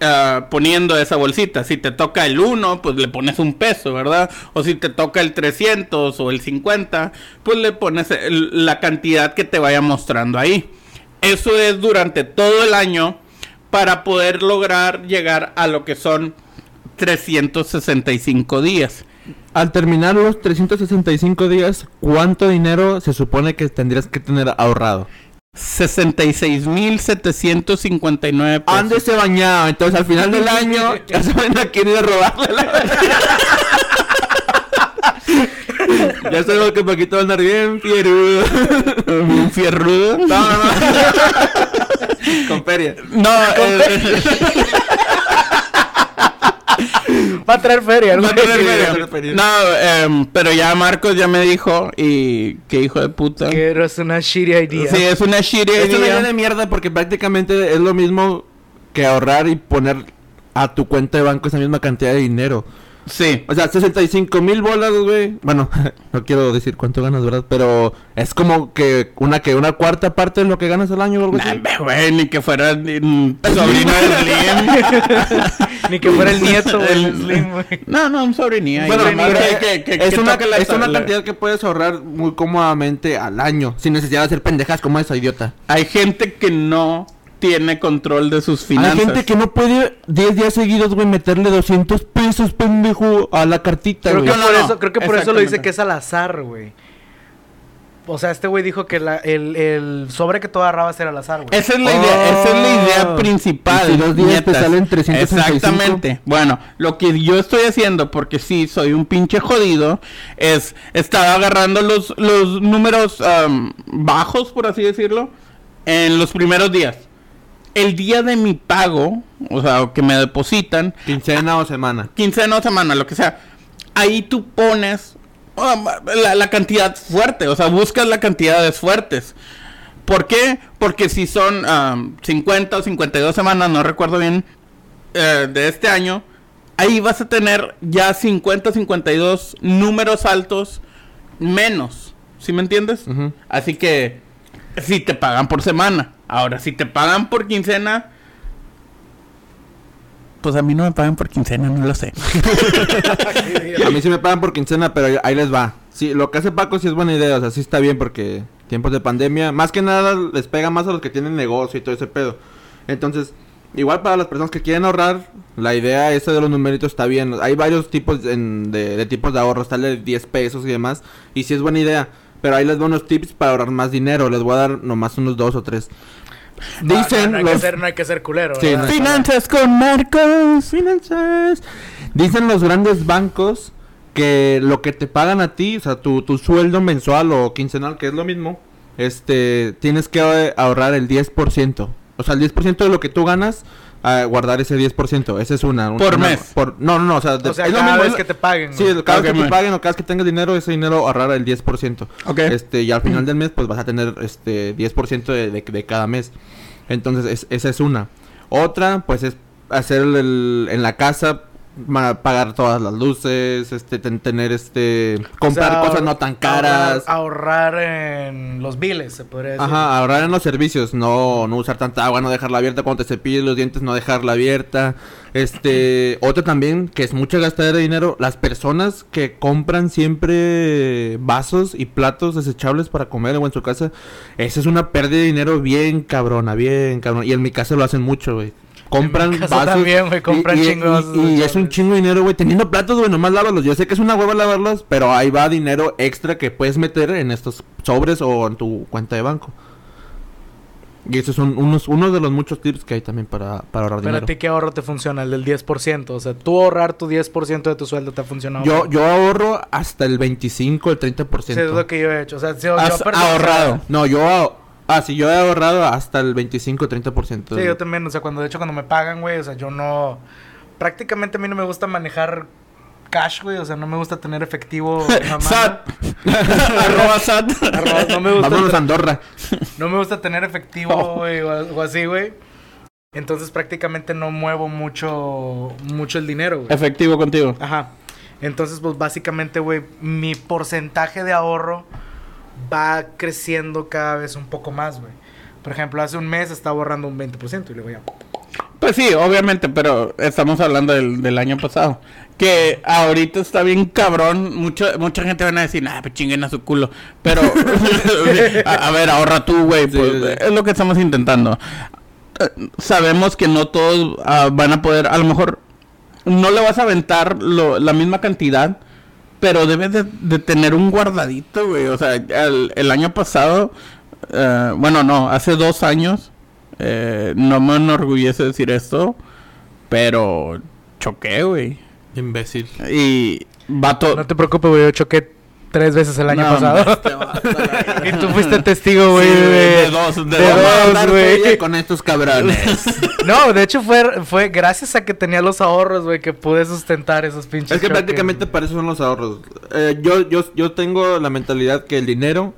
ah, poniendo esa bolsita. Si te toca el 1, pues le pones un peso, ¿verdad? O si te toca el 300 o el 50, pues le pones la cantidad que te vaya mostrando ahí. Eso es durante todo el año para poder lograr llegar a lo que son 365 días. Al terminar los 365 días, ¿cuánto dinero se supone que tendrías que tener ahorrado? 66.759 pesos. Ándese bañado, entonces al final del año ya saben a quién ir a robarle la... ya sabemos que Paquito va a andar bien fierudo. Un fierrudo. No, no, no. Con feria. No, eh, Va a traer feria, ¿no? no, tener Sí, feria. feria. No, em, pero ya Marcos ya me dijo y qué hijo de puta. Que eres una shitty idea. Sí, es una shitty Es una idea idea. de mierda porque prácticamente es lo mismo que ahorrar y poner a tu cuenta de banco esa misma cantidad de dinero. Sí. O sea, 65 mil bolas, güey. Bueno, no quiero decir cuánto ganas, ¿verdad? Pero es como que una que una cuarta parte de lo que ganas al año o algo Nah, güey, ni que fuera sobrino de Slim. Ni que fuera el nieto, güey, el El- Slim, güey. No, no, un sobrinillo. ahí, Bueno, que- es, que- que- es que una, es una cantidad que puedes ahorrar muy cómodamente al año, sin necesidad de hacer pendejas como esa idiota. Hay gente que no tiene control de sus finanzas. Hay gente que no puede 10 días seguidos, güey, meterle 200 pesos, pendejo, a la cartita, Creo güey. que, No, por no, eso, creo que por eso lo dice que es al azar, güey. O sea, este güey dijo que la- el, el sobre que tú agarrabas era al azar, güey. Esa es la idea, esa es la idea Oh. principal. Y si dos días te salen 365. Exactamente. Bueno, lo que yo estoy haciendo, porque sí soy un pinche jodido, es estar agarrando los, los números am, bajos, por así decirlo, en los primeros días. El día de mi pago, o sea, que me depositan, Quincena o semana. quincena o semana, lo que sea, ahí tú pones um, la, la cantidad fuerte, o sea, buscas la cantidades fuertes. ¿Por qué? Porque si son um, 50 o 52 semanas, no recuerdo bien, eh, de este año, ahí vas a tener ya 50 o 52 números altos menos. ¿Sí me entiendes? Así que si te pagan por semana. Ahora, si te pagan por quincena, pues a mí no me pagan por quincena, no lo sé. A mí sí me pagan por quincena, pero ahí les va. Sí, lo que hace Paco sí es buena idea, o sea, sí está bien porque tiempos de pandemia, más que nada les pega más a los que tienen negocio y todo ese pedo. Entonces, igual para las personas que quieren ahorrar, la idea esa de los numeritos está bien. Hay varios tipos en- de, de tipos de ahorro, está de 10 pesos y demás, y sí es buena idea. Pero ahí les doy unos tips para ahorrar más dinero, les voy a dar nomás unos dos o tres. Dicen no, no hay que ser, no hay que ser culero. Sí. Finanzas con Marcos. Finanzas. Dicen los grandes bancos que lo que te pagan a ti, o sea, tu, tu sueldo mensual o quincenal, que es lo mismo, este, tienes que ahorrar el 10%. O sea, el 10% de lo que tú ganas, a guardar ese 10%. Esa es una. Por una- mes. por- no, no, no, o sea, de- O sea, es lo mismo, vez es- que te paguen. Sí, güey. cada vez que man. te paguen o cada vez que tengas dinero, ese dinero ahorrar el 10%. Ok. Este, y al final del mes, pues vas a tener este 10% de, de, de cada mes. Entonces, es- esa es una. Otra, pues es hacer el, el- en la casa, pagar todas las luces, este, ten- tener este, comprar O sea, cosas no tan caras. Ahorrar, ahorrar en los biles, se podría decir. Ajá, ahorrar en los servicios, no, no usar tanta agua, no dejarla abierta cuando te cepilles los dientes, no dejarla abierta. Este, otra también, que es mucha gastadera de dinero, las personas que compran siempre vasos y platos desechables para comer o en su casa, esa es una pérdida de dinero bien cabrona, bien cabrona. Y en mi casa lo hacen mucho, güey. Compran mi casa vasos. también, güey, compran y, es un chingo de dinero, güey. Teniendo platos, güey, nomás lávalos. Yo sé que es una hueva lavarlos, pero ahí va dinero extra que puedes meter en estos sobres o en tu cuenta de banco. Y esos son unos, unos de los muchos tips que hay también para, para ahorrar Pero a dinero. ti, ¿qué ahorro te funciona? El del 10%. O sea, tú ahorrar tu 10% de tu sueldo te ha funcionado. Yo, yo ahorro hasta el 25, el 30%. Sí, es lo que yo he hecho. O sea, si yo, Has yo perdí- ahorrado. No, yo... ah- sí, yo he ahorrado hasta el 25, 30%. Sí, yo también. O sea, cuando de hecho cuando me pagan, güey, o sea, yo no... Prácticamente a mí no me gusta manejar cash, güey. O sea, no me gusta tener efectivo. SAT. Arroba SAT. Arroba, no me gusta Vámonos a Andorra. No me gusta tener efectivo, Oh. güey, o así, güey. Entonces prácticamente no muevo mucho, mucho el dinero, güey. Efectivo contigo. Ajá. Entonces, pues básicamente, güey, mi porcentaje de ahorro va creciendo cada vez un poco más, güey. Por ejemplo, hace un mes estaba ahorrando un 20% y luego ya... Pues sí, obviamente, pero estamos hablando del, del año pasado. Que ahorita está bien cabrón. Mucho, mucha gente van a decir, nah, pues chinguen a su culo. Pero, a, a ver, ahorra tú, güey. Sí, pues, sí, sí. Es lo que estamos intentando. Eh, Sabemos que no todos ah, van a poder, a lo mejor, no le vas a aventar lo- la misma cantidad. Pero debes de, de tener un guardadito, güey. O sea, el, el año pasado, eh, bueno, no, hace dos años, eh, no me enorgullece decir esto, pero choqué, güey. Imbécil. Y vato. No te preocupes, güey, yo choqué tres veces el año No, pasado. este y tú fuiste testigo, güey, Sí, de, de dos, de de dos. Güey. con estos cabrones. No, de hecho fue, fue gracias a que tenía los ahorros, güey, que pude sustentar esos pinches Es que choques, prácticamente para eso son los ahorros. Eh, yo, yo, yo tengo la mentalidad que el dinero,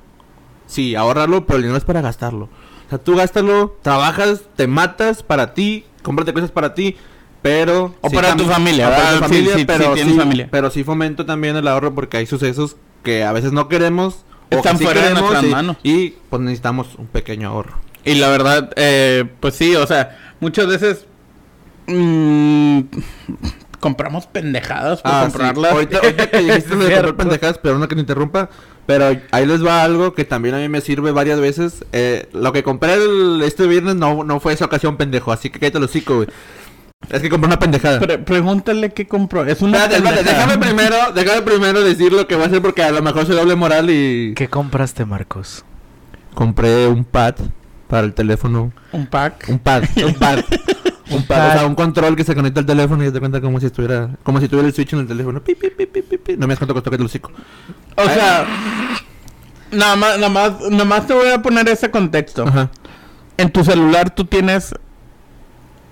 sí, ahorrarlo, pero el dinero es para gastarlo. O sea, tú gástalo, trabajas, te matas para ti, cómprate cosas para ti, pero... O sí para tu familia, o para tu familia, sí, sí pero tienes sí, familia. pero sí fomento también el ahorro porque hay sucesos que a veces no queremos. o Están que sí fuera de queremos nuestras y, manos. y pues necesitamos un pequeño ahorro. Y la verdad, eh, pues sí, o sea, muchas veces mm, compramos pendejadas por Ah, sí. comprarlas. Ahorita, ahorita que dijiste lo de comprar pendejadas, pero no que te interrumpa. Pero ahí les va algo que también a mí me sirve varias veces. Eh, lo que compré el- este viernes no, no fue esa ocasión, pendejo. Así que cállate el hocico, güey. Es que compré una pendejada. Pre- pregúntale qué compró. Es una Espérate, espérate, pendejada. déjame primero, déjame primero decir lo que voy a hacer porque a lo mejor soy doble moral y... ¿Qué compraste, Marcos? Compré un pad para el teléfono. Un pack. Un pad, un pad. Un pad, o sea, un control que se conecta al teléfono y te cuenta como si estuviera, como si tuviera el switch en el teléfono. Pi, pi, pi, pi, pi, pi. No me das cuánto costó que te el hocico. O sea, nada más, nada más, nada más te voy a poner ese contexto. Ajá. En tu celular tú tienes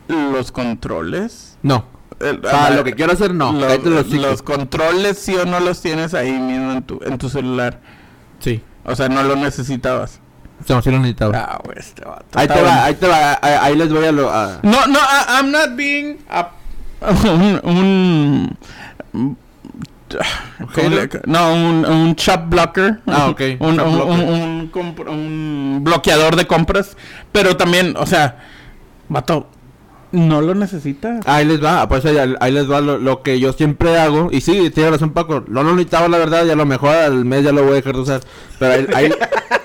los controles. No. El- O sea, lo que quiero hacer, no. Los, controles, sí o no los tienes ahí mismo en tu, en tu celular. Sí. O sea, no lo necesitabas. No, sí lo necesitaba. Ah, güey, este vato. Ahí te va, ahí te va. Ahí, ahí les voy a lo... a- No, no, I- I'm not being a- un, un, ¿cómo le- no, un, un shop blocker. Ah, ok, Un, shop un- blocker. un- un compr- un bloqueador de compras. Pero también, o sea, vato, no lo necesitas. Ahí les va, pues ahí, ahí les va lo, lo que yo siempre hago. Y sí, tiene razón Paco. No lo necesitaba la verdad y a lo mejor al mes ya lo voy a dejar de usar. Pero ahí, ahí-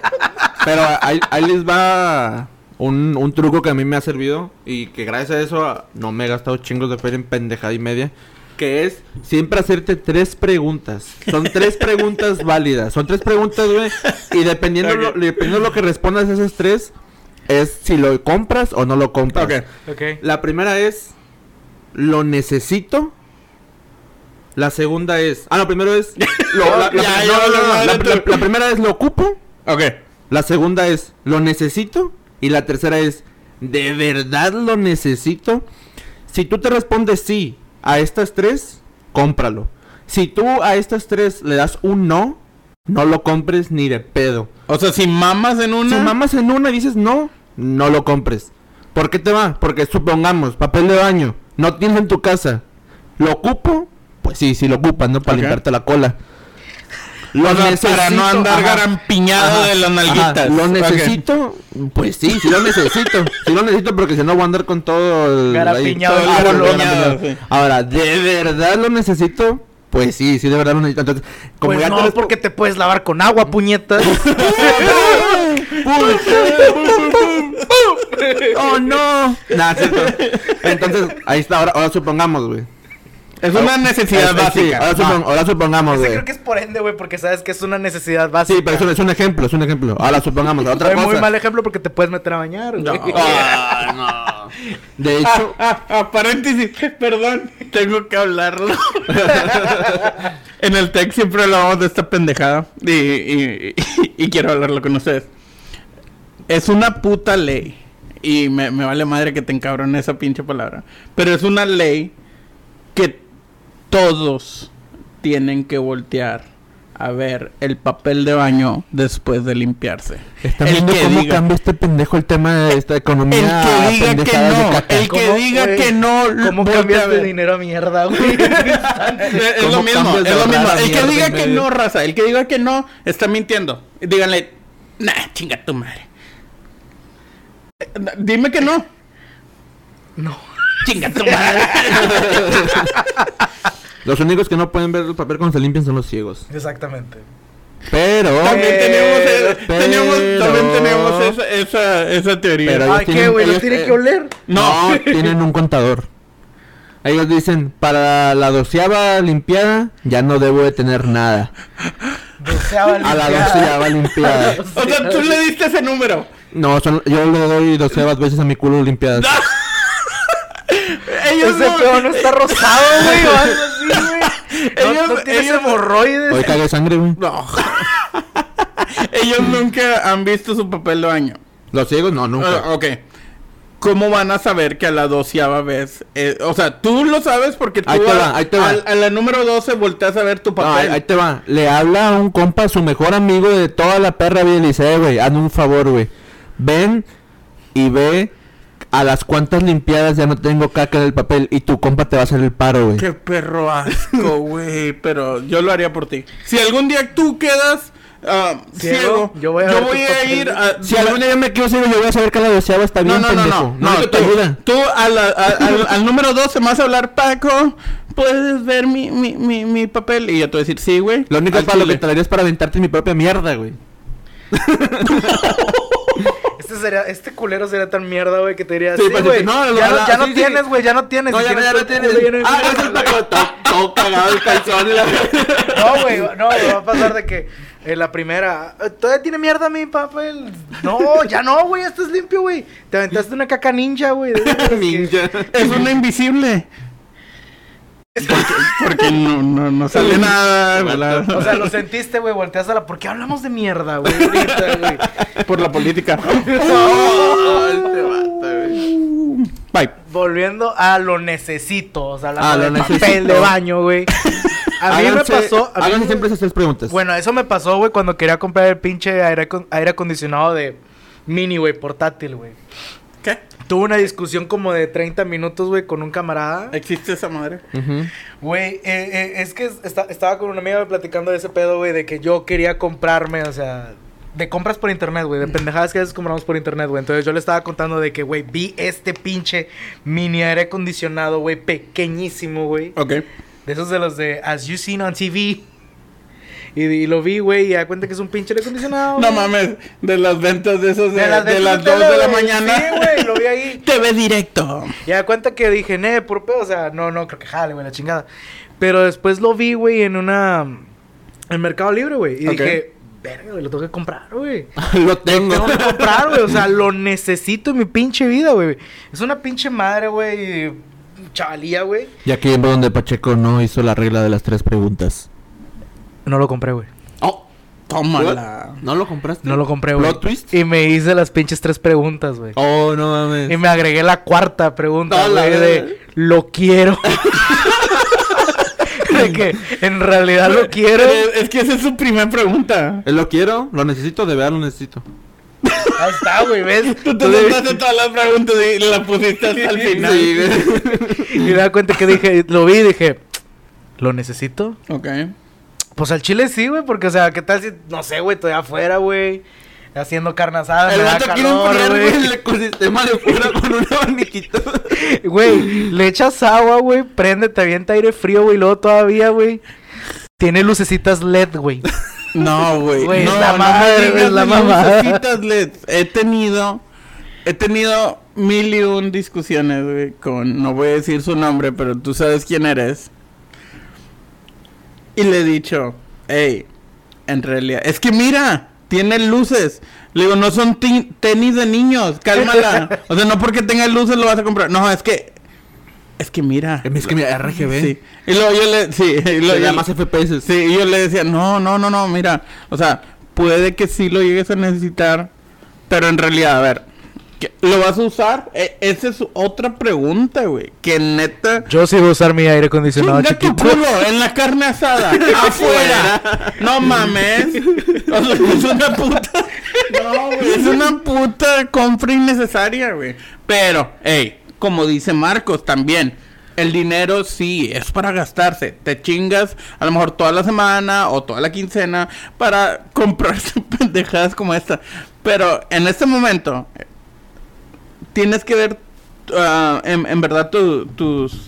pero ahí, ahí les va un, un truco que a mí me ha servido. Y que gracias a eso no me he gastado chingos de feria en pendejada y media. Que es siempre hacerte tres preguntas. Son tres preguntas válidas. Son tres preguntas, güey. Y dependiendo, lo, dependiendo lo que respondas a esas tres, es si lo compras o no lo compras. La primera es ¿Lo necesito? La segunda es Ah, no, primero es lo- la, la- Ya, no, ya, no, no, ya, no, ya, la- ya. la- la primera es ¿Lo ocupo? Ok. La segunda es ¿Lo necesito? Y la tercera es ¿De verdad lo necesito? Si tú te respondes sí a estas tres, cómpralo. Si tú a estas tres le das un no, no lo compres ni de pedo. O sea, si mamas en una. Si mamas en una y dices no, no lo compres. ¿Por qué te va? Porque supongamos, papel de baño, no tienes en tu casa. ¿Lo ocupo? Pues sí, sí lo ocupas, ¿no? Para limpiarte la cola. O sea, para no andar ajá. garampiñado Ajá, de las ajá. nalguitas. ¿Lo necesito? Pues sí, sí lo necesito. sí lo necesito porque si no voy a andar con todo el... Garapiñado ahí- el Ah. Sí. Ahora, ¿de verdad lo necesito? Pues sí, sí, de verdad lo necesito. Entonces, como Pues ya no, te respo- porque te puedes lavar con agua, puñetas. ¡Oh, no! Nah, cierto. Entonces, ahí está. Ahora, ahora supongamos, güey. Es una necesidad sí, básica. ahora, supon- ahora supongamos, güey. creo que es por ende, güey, porque sabes que es una necesidad básica. Sí, pero es un, es un ejemplo, es un ejemplo. Ahora supongamos, otra Fue cosa. muy mal ejemplo porque te puedes meter a bañar, güey. Ah, no. De hecho, Ah, ah, paréntesis, perdón, tengo que hablarlo. en el tech siempre hablamos de esta pendejada y, y- y- y quiero hablarlo con ustedes. Es una puta ley y me, me vale madre que te encabrone esa pinche palabra, pero es una ley que todos tienen que voltear a ver el papel de baño después de limpiarse. ¿están El viendo que cómo diga- cambia este pendejo el tema de esta El economía? que diga que no, el que ¿Cómo, diga que no, ¿Cómo cambias de ver. dinero a mierda, güey? Es, es ¿Cómo lo mismo, es lo mismo. El que diga que medio? no, raza, el que diga que no, está mintiendo. Díganle, nah, chinga tu madre. Eh, Dime que no. no. Chinga tu madre. Los únicos que no pueden ver el papel cuando se limpian son los ciegos. Exactamente. Pero... también tenemos, Pero- tenemos, también tenemos esa, esa, esa teoría. Pero- Ay, ¿qué, tienen- güey? ¿Lo ellos, tiene eh, que oler? no, No, tienen un contador. Ellos dicen, para la doceava limpiada, ya no debo de tener nada. Doceava A la limpiada. doceava limpiada. o sea, tú le diste ese número. No, son- yo le doy doceavas veces a mi culo limpiadas. Ellos Ese no- pedo no está rosado, güey, o algo así, güey. No, Ellos- no tienes ellos- hemorroides. Hoy cagué sangre, güey. No. Ellos nunca han visto su papel de baño. Los ciegos, no, nunca. Ah, ok. ¿Cómo van a saber que a la doceava vez? eh, o sea, tú lo sabes porque tú Ahí te a, va, ahí te va. a la número 12 volteas a ver tu No, ahí, papel. ahí te va. Le habla a un compa, su mejor amigo de toda la perra vida y le dice, "Eh, güey, hazme un favor, güey. Ven y ve a las cuantas limpiadas ya no tengo caca en el papel y tu compa te va a hacer el paro, güey. Qué perro asco, güey. Pero yo lo haría por ti. Si algún día tú quedas ah, Ciego, ciego, yo voy a ver tus a ir a... Si algún día me quiero ciego, yo voy a saber que la doceava está No, bien, no, no, pendejo. no, no, te tú, ayuda. tú a la- a- al, al número 12 me vas a hablar, Paco, ¿puedes ver mi, mi, mi, mi papel? Y yo te voy a decir, sí, güey. Lo único para lo que te daría es para aventarte mi propia mierda, güey. Este sería, este culero sería tan mierda, güey, que te diría, Sí, sí, pues, güey, no, ya, no, ya sí, tienes, güey, ya no tienes. No, ya, tienes ya todo no tienes. Ah, mierda. es el Paco, todo- todo cagado el calzón y la... No, güey, no, güey, va a pasar de que en la primera, "Eh, todavía tiene mierda mi papel. No, ya no, güey, esto es limpio, güey. Te aventaste una caca ninja, güey. Ninja. Es una invisible. Porque, porque no, no, no sale nada. ¿verdad? O sea, lo sentiste, güey, volteas a la... ¿Por qué hablamos de mierda, güey? ahorita, güey? por la política. Oh, este vato, güey. Bye. volviendo a lo necesito, o sea, la Ah, de papel de baño, güey. A mí me pasó, a mí siempre esas tres preguntas. Bueno, eso me pasó, güey, cuando quería comprar el pinche aire acondicionado de mini, güey, portátil, güey. Tuve una discusión como de 30 minutos, güey, con un camarada. ¿Existe esa madre? Güey, eh, eh, es que esta- estaba con una amiga platicando de ese pedo, güey, de que yo quería comprarme, o sea, de compras por internet, güey, de pendejadas que a veces compramos por internet, güey. Entonces yo le estaba contando de que, güey, vi este pinche mini aire acondicionado, güey, pequeñísimo, güey. Ok. De esos de los de As You Seen on TV. Y, y lo vi, güey, y da cuenta que es un pinche aire acondicionado. No mames, de las ventas de esos de, De las, de veces las de 2 tele, de la mañana. Sí, güey, lo vi ahí. TV directo. Y da cuenta que dije, ne, por pedo, o sea, no, no, creo que jale, güey, la chingada. Pero después lo vi, güey, en una. En Mercado Libre, güey. Y dije, verga, güey, lo tengo que comprar, güey. Lo tengo. Tengo que comprar, güey. O sea, lo necesito en mi pinche vida, güey. Es una pinche madre, güey. Chavalía, güey. Y aquí en donde Pacheco no hizo la regla de las tres preguntas. No lo compré, güey. Oh, tómala. ¿No lo compraste? No lo compré, güey. ¿Plot twist? Y me hice las pinches tres preguntas, güey. Oh, no mames. Y me agregué la cuarta pregunta, güey, de lo quiero. de que en realidad lo quiero. Pero Es que esa es su primera pregunta. Eh, Lo quiero, lo necesito, de verdad lo necesito. Ahí está, güey, ¿ves? Tú te saltaste todas las preguntas y la pusiste hasta el final. Sí, güey. y me da cuenta que dije, lo vi y dije, ¿lo necesito? Ok. Pues al chile sí, güey, porque, o sea, ¿qué tal si, no sé, güey, estoy afuera, güey, haciendo carne asada, El vato quiere enfriar, güey, el ecosistema de fuera con un abaniquito. Güey, le echas agua, güey, prende, te avienta aire frío, güey, y luego todavía, güey, tiene lucecitas LED, güey. No, güey. No, la no madre, digas es la mamada. lucecitas LED. He tenido, he tenido mil y un discusiones, güey, con, no voy a decir su nombre, pero tú sabes quién eres. Y le he dicho, hey, en realidad, es que mira, tiene luces. Le digo, no son tenis de niños, cálmala. o sea, no porque tenga luces lo vas a comprar. No, es que, es que mira. Es que mira, RGB. Sí. Y luego yo le, sí, y luego Le yo da le- más FPS. Sí, y yo le decía, no, no, no, no, mira, o sea, puede que sí lo llegues a necesitar, pero en realidad, a ver, ¿qué- ¿lo vas a usar? E- esa es otra pregunta, güey, que neta... Yo sí voy a usar mi aire acondicionado Chinga tu chiquito. culo en la carne asada, afuera. No mames. O sea, es una puta. No, güey. Es una puta compra innecesaria, güey. Pero, hey, como dice Marcos también. El dinero sí es para gastarse. Te chingas a lo mejor toda la semana o toda la quincena para comprarse pendejadas como esta. Pero en este momento tienes que ver ah, en, en verdad tu- tus...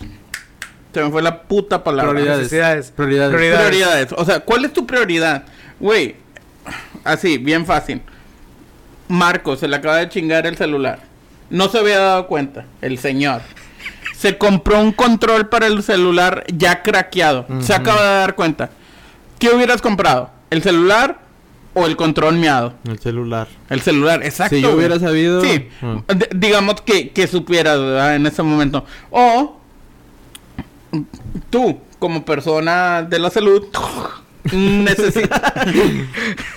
Se me fue la puta palabra. Prioridades. Necesidades. Prioridades. Prioridades. Prioridades. O sea, ¿cuál es tu prioridad? Güey, así, bien fácil. Marco se le acaba de chingar el celular. No se había dado cuenta, el señor. Se compró un control para el celular ya craqueado. Se acaba de dar cuenta. ¿Qué hubieras comprado? ¿El celular o el control miado? El celular. El celular, exacto. Si yo güey. hubiera sabido- Sí, Ah. Digamos que, que supieras, ¿verdad? En ese momento. O tú, como persona de la salud, necesi-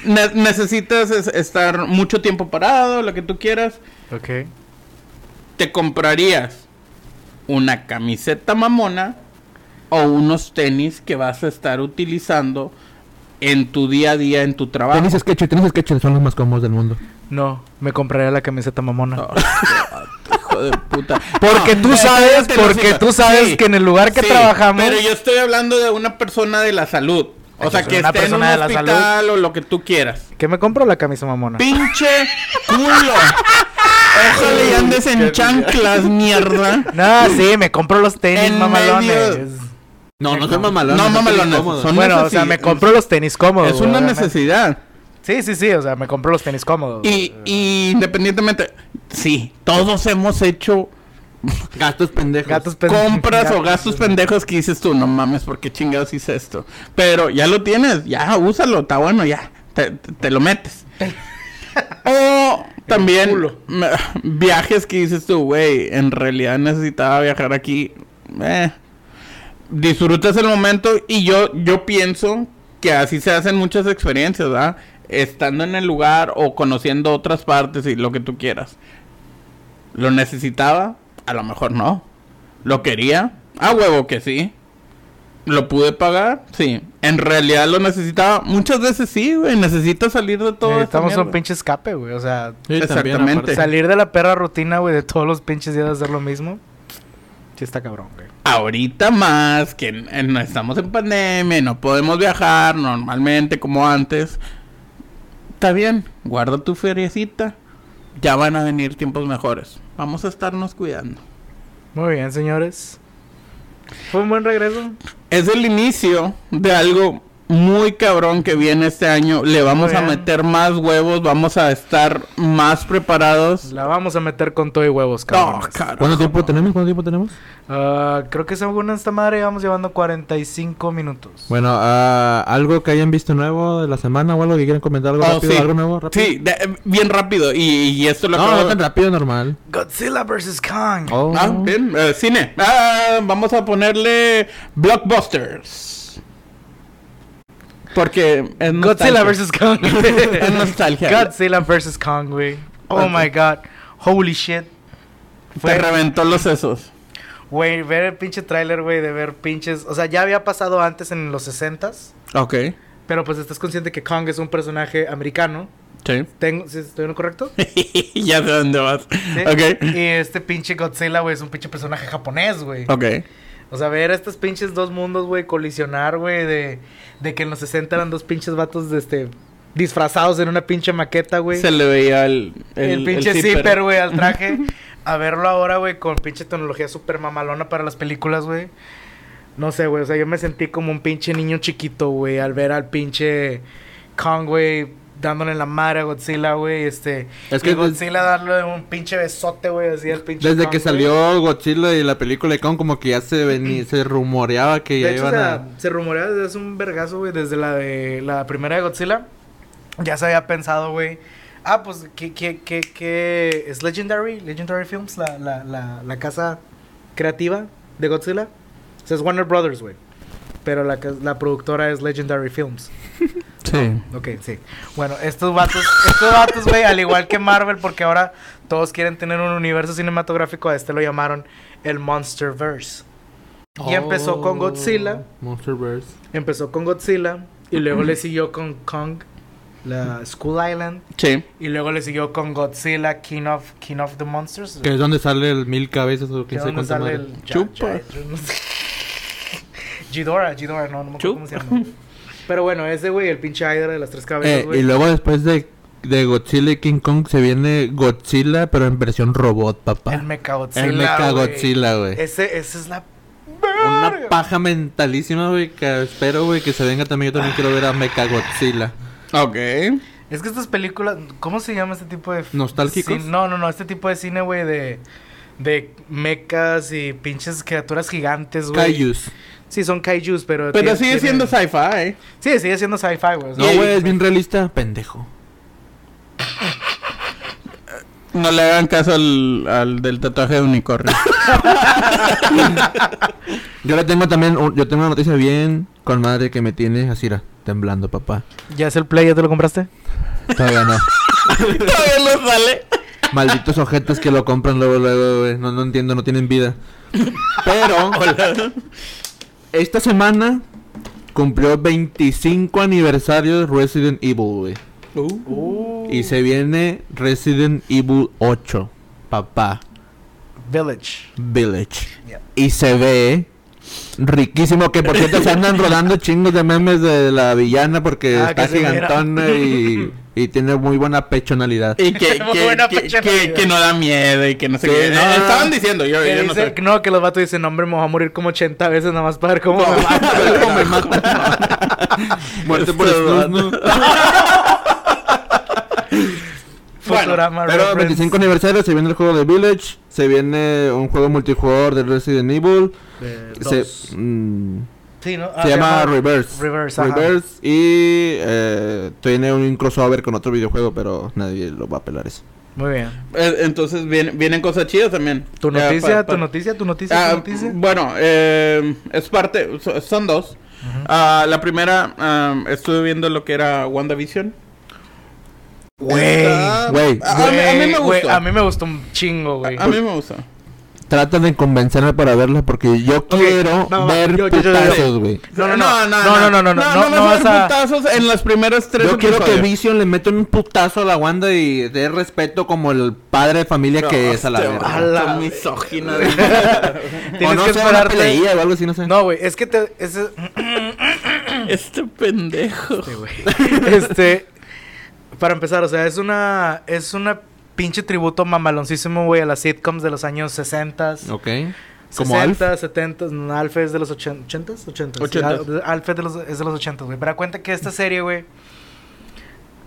ne- necesitas es- estar mucho tiempo parado, lo que tú quieras. Ok. Te comprarías una camiseta mamona o unos tenis que vas a estar utilizando en tu día a día, en tu trabajo. Tenis sketch, tenis sketch son los más cómodos del mundo. No, me compraría la camiseta mamona. Hijo de puta. Porque No, tú no, sabes, porque tú sabes Sí, que en el lugar que sí, trabajamos. Pero yo estoy hablando de una persona de la salud. O sea, que una esté en un persona de la salud. hospital o lo que tú quieras. ¿Qué me compro la camisa mamona? ¡Pinche culo! Ojalá y andes en chanclas, mierda. No, sí, me compro los tenis En mamalones. medio- No, no son mamalones. No, mamalones, son- Bueno, o necesi- sea, me compro los tenis cómodos. Es una obviamente. necesidad. Sí, sí, sí, o sea, me compro los tenis cómodos. Y, y independientemente, sí, todos hemos hecho Gastos pendejos. Gatos pen- compras o gatos gastos pen- pendejos que dices tú, no mames, ¿por qué chingados hice esto? Pero ya lo tienes, ya úsalo, está bueno, ya, te, te- te lo metes. o también me- viajes que dices tú, güey, en realidad necesitaba viajar aquí. Eh, disfrutas el momento y yo, yo pienso que así se hacen muchas experiencias, ¿verdad? Estando en el lugar o conociendo otras partes y lo que tú quieras. ¿Lo necesitaba A lo mejor no. ¿Lo quería? A huevo que sí. ¿Lo pude pagar? Sí. ¿En realidad lo necesitaba? Muchas veces sí, güey. Necesito salir de todo. Necesitamos un pinche escape, güey. O sea, Sí, Exactamente. salir de la perra rutina, güey, de todos los pinches días de hacer lo mismo. Sí está cabrón, güey. Ahorita más, que en- en- estamos en pandemia, no podemos viajar normalmente como antes. Está bien, guarda tu feriecita. Ya van a venir tiempos mejores. Vamos a estarnos cuidando. Muy bien, señores. Fue un buen regreso. Es el inicio de algo muy cabrón que viene este año. Le vamos a meter más huevos, vamos a estar más preparados. La vamos a meter con todo y huevos, cabrón. ¿Cuánto tiempo tenemos? ¿Cuánto tiempo tenemos? Ah, creo que según esta madre vamos llevando 45 minutos. Bueno, ah, algo que hayan visto nuevo de la semana o algo que quieran comentar, algo Oh, rápido, sí. algo nuevo, rápido. Sí, de- eh, bien rápido. Y, y esto lo No, acabo- no tan rápido, normal. Godzilla vs. Kong. Oh. Ah, bien, eh, cine. Ah, vamos a ponerle blockbusters. Porque es Godzilla vs. Kong. Es nostalgia. Godzilla vs. Kong, güey. Oh my god. Holy shit. Te Fue, reventó los sesos. güey, ver el pinche tráiler, güey, de ver pinches... O sea, ya había pasado antes en los 60s. Ok. Pero pues estás consciente que Kong es un personaje americano. Sí. Tengo, ¿sí ¿Estoy en lo correcto? ya sé dónde vas. Sí. Ok. Y este pinche Godzilla, güey, es un pinche personaje japonés, güey. Ok. O sea, ver estos pinches dos mundos, güey, colisionar, güey, de, de que en los 60 eran dos pinches vatos de este disfrazados en una pinche maqueta, güey. Se le veía el... El, pinche zipper, güey, al traje. A verlo ahora, güey, con pinche tecnología super mamalona para las películas, güey. No sé, güey, o sea, yo me sentí como un pinche niño chiquito, güey, al ver al pinche Kong, güey, dándole la madre a Godzilla, güey, este... Es y que Godzilla darle un pinche besote, güey, así al pinche Desde Kong, que salió Godzilla y la película de Kong, como que ya se venía, se rumoreaba que ya De hecho, o iban sea, a... se rumorea desde hace un vergazo, güey, desde la de la primera de Godzilla. Ya se había pensado, güey. Ah, pues, que, que, que, que es Legendary, Legendary Films, la, la, la, la casa creativa de Godzilla. O sea, es Warner Brothers, güey. Pero la, la productora es Legendary Films. Sí. Ok, sí. Bueno, estos vatos, estos vatos, güey, al igual que Marvel, porque ahora todos quieren tener un universo cinematográfico, a este lo llamaron el Monsterverse. Y empezó con Godzilla. Monsterverse. Empezó con Godzilla y luego le siguió con Kong, la School Island, Sí. y luego le siguió con Godzilla, King of, King of the Monsters. Que es donde sale el mil cabezas o quién sabe cuánta sale madre. el Chupa. Ya- yo no no, no me acuerdo cómo se Chupa. llama. Pero bueno, ese güey, el pinche Hydra de las tres cabezas, Eh, güey. y luego después de, de Godzilla y King Kong se viene Godzilla, pero en versión robot, papá. el Mecha Godzilla. El Mecha güey. Godzilla, güey. Ese, esa es la. Una paja mentalísima, güey, que espero, güey, que se venga también. Yo también quiero ver a Mecha Godzilla. Ok. Es que estas películas, ¿cómo se llama este tipo de ¿Nostálgicos? cine? No, no, no, este tipo de cine, güey, de de mechas y pinches criaturas gigantes, güey. Kaijus. Sí, son kaijus, pero Pero sigue siendo sci-fi. Sí, sigue siendo sci-fi, güey. No, güey, es bien realista. Pendejo. No le hagan caso al, al del tatuaje de unicornio. Yo le tengo también, un- yo tengo una noticia bien con madre que me tiene así, temblando, papá. ¿Ya es el play? ¿Ya te lo compraste? Todavía no. Todavía no sale. Malditos ojetes que lo compran luego, luego, güey. No, no entiendo, no tienen vida. Pero, esta semana cumplió 25 aniversario de Resident Evil, güey. Uh. Y se viene Resident Evil 8, papá. Village. Village. Yeah. Y se ve riquísimo. Que por cierto se andan rodando chingos de memes de la villana porque Ah, está gigantona y, y tiene muy buena pechonalidad. Y que, que, buena que, personalidad. que- que no da miedo y que no sé Sí, qué. no, Eh, no. Estaban diciendo, yo, no sé. que no, que los vatos dicen, hombre, me voy a morir como 80 veces nada más para ver cómo me mata. Muerte por Este snus, ¿no? Futurama Pero reference. 25 aniversario, se viene el juego de Village, se viene un juego multijugador de Resident Evil, De se, dos. mm, Sí, ¿no? Ah, se llama Reverse. Reverse, ajá. Reverse y eh, tiene un crossover con otro videojuego, pero nadie lo va a pelar eso. Muy bien. Eh, Entonces vienen, vienen cosas chidas también. ¿Tu noticia, pa- pa- tu noticia, tu noticia, Ah, tu noticia? Bueno, eh, es parte, so- son dos. Ah, la primera, ah, estuve viendo lo que era WandaVision. Güey. Güey, a, a mí, a mí me gustó. a mí me gustó un chingo, güey. A- a mí me gustó. Trata de convencerme para verla porque yo quiero no, ver putazos, güey. No, no, no, no, no, no, no, no, no, no vas vas a putazos en los primeros tres Yo quiero que. Vision le meta un putazo a la Wanda y dé respeto como el padre de familia que es a la Hostia, verga. A la-. O Tienes no que esperarte. peleilla o algo así, no sé. No, güey, es que te. ese- este pendejo. este. Para empezar, o sea, es una. Es una pinche tributo mamaloncísimo, güey, a las sitcoms de los años 60. Ok. Como Alf. 60, 70, no, Alf es de los 80, 80s, 80s. Ochentas. Sí, Al- Alf es de los, es de los 80, güey. Pero da cuenta que esta serie, güey,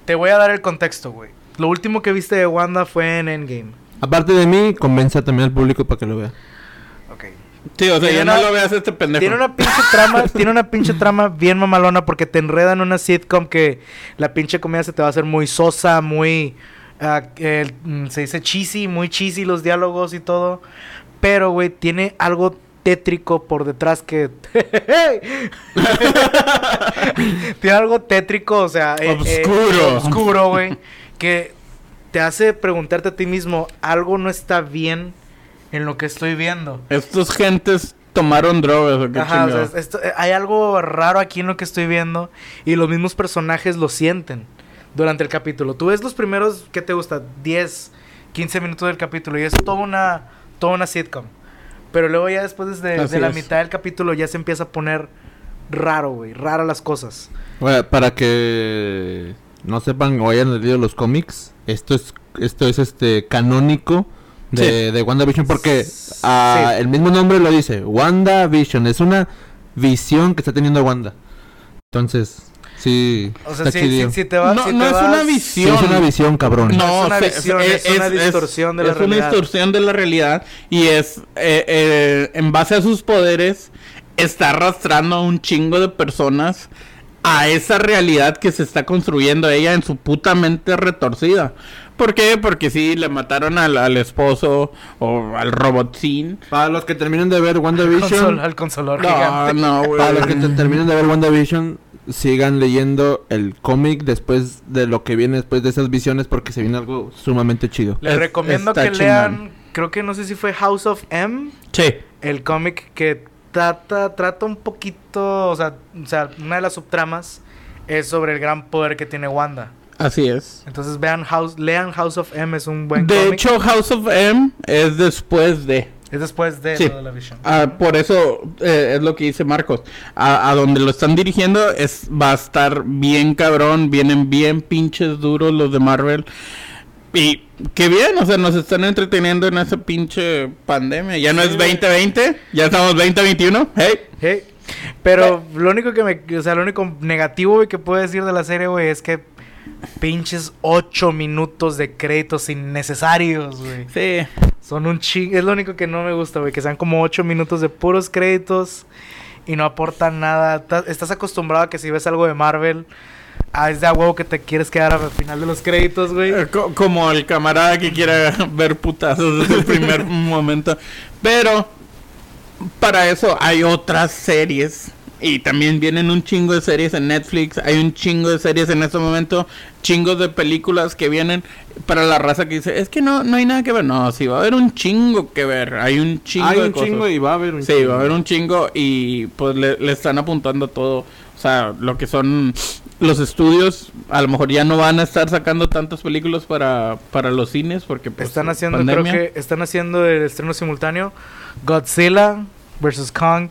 te voy a dar el contexto, güey. Lo último que viste de Wanda fue en Endgame. Aparte de mí, convence también al público para que lo vea. Ok. Sí, o sea, ya no lo veas este pendejo. Tiene una pinche trama, tiene una pinche trama bien mamalona porque te enreda en una sitcom que la pinche comedia se te va a hacer muy sosa, muy ah, mm, se dice cheesy, muy cheesy los diálogos y todo. Pero güey, tiene algo tétrico por detrás que tiene algo tétrico, o sea, eh, eh, Obscuro. güey, que te hace preguntarte a ti mismo, algo no está bien en lo que estoy viendo. Estos gentes tomaron drogas o qué Ajá, o sea, chingados. es- esto- eh, hay algo raro aquí en lo que estoy viendo y los mismos personajes lo sienten durante el capítulo. Tú ves los primeros, ¿qué te gusta? 10, 15 minutos del capítulo y es toda una, toda una sitcom. Pero luego ya después de, la mitad del capítulo ya se empieza a poner raro, güey, raro las cosas. Bueno, para que no sepan o hayan leído los cómics, esto es esto es este canónico de, de WandaVision porque ah, Sí. el mismo nombre lo dice, WandaVision, es una visión que está teniendo Wanda. Entonces, sí, O sea, chido. si, si te vas... No, si no te es vas- una Sí, visión. es una visión, cabrón. No, es una visión, es una distorsión de la es realidad. una distorsión de la realidad y es eh, eh, en base a sus poderes está arrastrando a un chingo de personas a esa realidad que se está construyendo ella en su puta mente retorcida. ¿Por qué? Porque sí, le mataron al, al esposo o al robotín. Para los que terminen de ver Consol- WandaVision, al consolador No, gigante. no, güey. para los que te- terminen de ver WandaVision, sigan leyendo el cómic después de lo que viene después de esas visiones porque se viene algo sumamente chido. Les Es- recomiendo que chingón. lean, creo que no sé si fue House of M. Sí. el cómic que trata, trata un poquito, o sea, o sea, una de las subtramas es sobre el gran poder que tiene Wanda. Así es. Entonces vean House, lean House of M, es un buen De hecho, House of M es después de. Es después de Sí. lo de la Vision. Ah, por eso eh, es lo que dice Marcos. A, a donde lo están dirigiendo es va a estar bien cabrón, vienen bien pinches duros los de Marvel. Y qué bien, o sea, nos están entreteniendo en esa pinche pandemia. Ya no es güey. 2020, ya estamos 2021. Hey. Hey, Pero lo único que me, o sea, lo único negativo que puedo decir de la serie, güey, es que pinches ocho minutos de créditos innecesarios, güey. Sí. Son un ching... Es lo único que no me gusta, güey. Que sean como ocho minutos de puros créditos y no aportan nada. Estás acostumbrado a que si ves algo de Marvel, ah, es de a huevo que te quieres quedar al final de los créditos, güey. Eh, co- como el camarada que quiera ver putazos desde el primer momento. Pero para eso hay otras series. Y también vienen un chingo de series en Netflix. Hay un chingo de series en este momento. Chingos de películas que vienen para la raza que dice, es que no, no hay nada que ver. No, sí, va a haber un chingo que ver. Hay un chingo Hay de un cosas. chingo y va a haber un Sí, chingo. va a haber un chingo y pues le, le están apuntando todo. O sea, lo que son los estudios, a lo mejor ya no van a estar sacando tantas películas para, para los cines porque pues, están haciendo, pandemia. creo que están haciendo el estreno simultáneo. Godzilla vs. Kong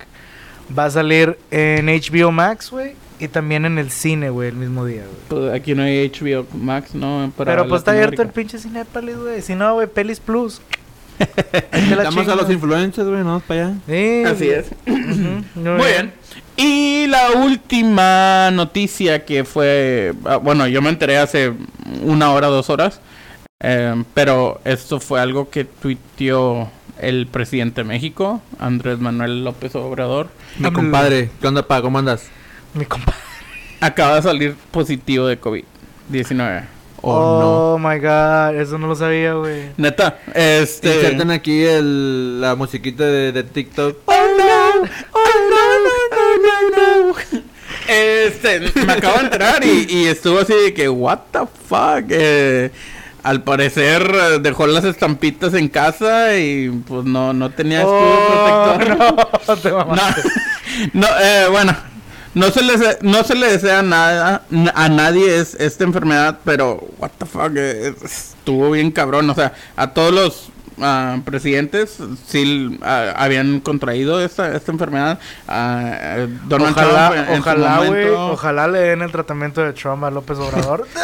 va a salir en HBO Max, güey. Y también en el cine, güey, el mismo día, güey. Pues, aquí no hay HBO Max, ¿no? Para Pero pues está abierto el pinche Cinépolis, güey. Si no, güey, Pelis Plus. Damos a los influencers, güey, no para allá. Sí, Así es. Muy bien. Y la última noticia que fue, ah, bueno, yo me enteré hace una hora, dos horas, eh, pero esto fue algo que tuiteó el presidente de México, Andrés Manuel López Obrador. Mi compadre, ¿qué onda, pa? ¿Cómo andas? Mi compa. Acaba de salir positivo de COVID-19. Oh, Oh, my god, eso no lo sabía, güey. Neta, este... Inserten aquí el, la musiquita de, de TikTok. Oh no, oh no, no, no, no, no. Este, me acabo de entrar y, y estuvo así de que, what the fuck. Eh, al parecer dejó las estampitas en casa y pues no, no tenía escudo Oh, protector. no, te mamaste. no, eh, bueno, no se, le, no se le desea nada a nadie es, esta enfermedad, pero what the fuck, eh, estuvo bien cabrón. O sea, a todos los ah, presidentes sí ah, habían contraído esta, esta enfermedad. Eh, Donald Ojalá, Trump en- ojalá, momento- ojalá le den el tratamiento de Trump a López Obrador.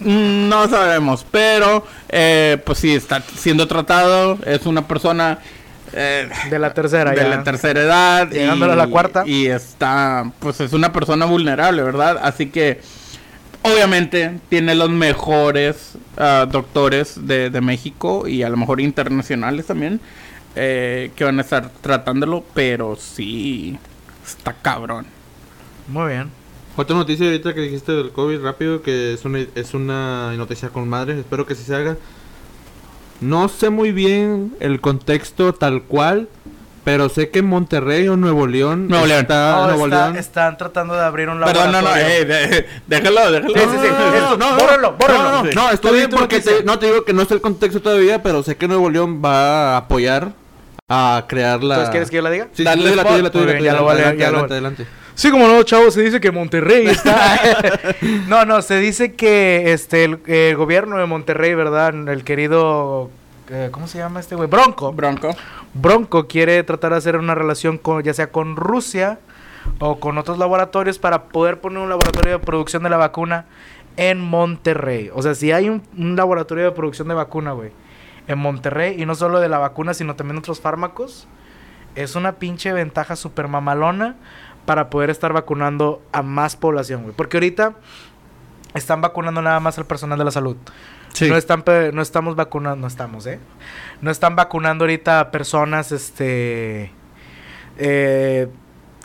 No sabemos, pero eh, pues sí, está siendo tratado. Es una persona eh, De la tercera, de ya. la tercera edad. Llegándole a la cuarta. Y está, pues es una persona vulnerable, ¿verdad? Así que, obviamente, tiene los mejores ah, doctores de, de México y a lo mejor internacionales también. eh, que van a estar tratándolo, pero sí, está cabrón. Muy bien. Otra noticia ahorita que dijiste del COVID rápido, que es una, es una noticia con madre, espero que sí se haga. No sé muy bien el contexto tal cual, pero sé que en Monterrey o Nuevo León Nuevo León. está Oh, Nuevo está- León. Están tratando de abrir un Perdón, no, no, laboratorio. eh, de- déjalo, déjalo. Sí, sí, sí. Esto, bórralo, bórralo. No, no, no, Sí. no, estoy bien porque te- no te digo que no sé el contexto todavía, pero sé que Nuevo León va a apoyar a crear la. Entonces, ¿quieres que yo la diga? Sí, tú Muy dila, bien, tú ya lo voy a leer, Adelante, ya lo adelante, voy- adelante. Sí, como no, chavo, se dice que Monterrey está. no, no, se dice que este el, el gobierno de Monterrey, ¿verdad? El querido eh, ¿cómo se llama este güey? Bronco. Bronco. Bronco quiere tratar de hacer una relación con ya sea con Rusia o con otros laboratorios para poder poner un laboratorio de producción de la vacuna en Monterrey. O sea, si hay un, un laboratorio de producción de vacuna, güey, en Monterrey y no solo de la vacuna, sino también otros fármacos, es una pinche ventaja super mamalona para poder estar vacunando a más población, güey. Porque ahorita están vacunando nada más al personal de la salud. Sí. No están no estamos vacunando, no estamos, ¿eh? No están vacunando ahorita a personas este eh,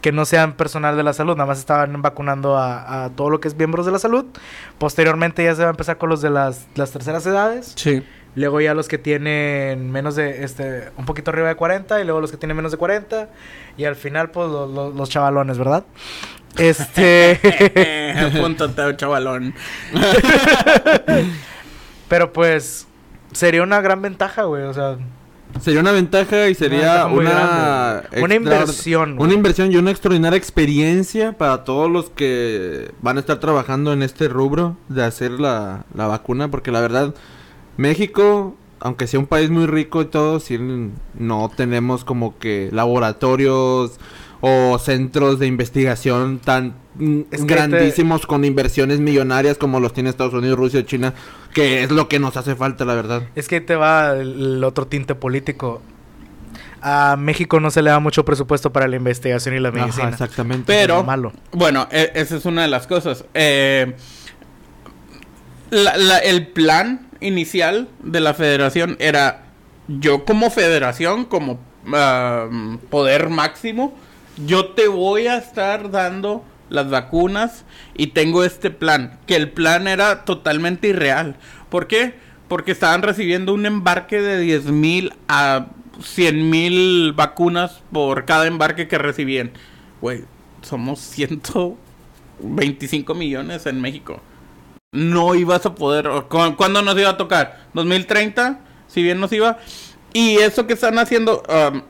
que no sean personal de la salud, nada más estaban vacunando a, a todo lo que es miembros de la salud. Posteriormente ya se va a empezar con los de las, las terceras edades. Sí. Luego ya los que tienen menos de, este, un poquito arriba de 40 y luego los que tienen menos de 40 y al final pues lo- lo- los chavalones, ¿verdad? Este... Apúntate, chavalón. Pero pues sería una gran ventaja, güey, o sea... Sería una ventaja y sería una. Una inversión, güey. Una inversión y una extraordinaria experiencia para todos los que van a estar trabajando en este rubro de hacer la, la vacuna. Porque la verdad, México, aunque sea un país muy rico y todo, sí no tenemos como que laboratorios o centros de investigación tan mm, Es grandísimos con inversiones millonarias como los tiene Estados Unidos, Rusia, China, que es lo que nos hace falta, la verdad. Es que ahí te va el, otro tinte político. A México no se le da mucho presupuesto para la investigación y la medicina. Ajá, exactamente. Pero- malo. Bueno, e- esa es una de las cosas. Eh, la- la- el plan inicial de la federación era yo como federación, como poder máximo, yo te voy a estar dando las vacunas y tengo este plan, que el plan era totalmente irreal. ¿Por qué? Porque estaban recibiendo un embarque de 10 mil a 100 mil vacunas por cada embarque que recibían. Güey, somos 125 millones en México. No ibas a poder. ¿Cuándo nos iba a tocar? ¿2030? Si bien nos iba. Y eso que están haciendo. um,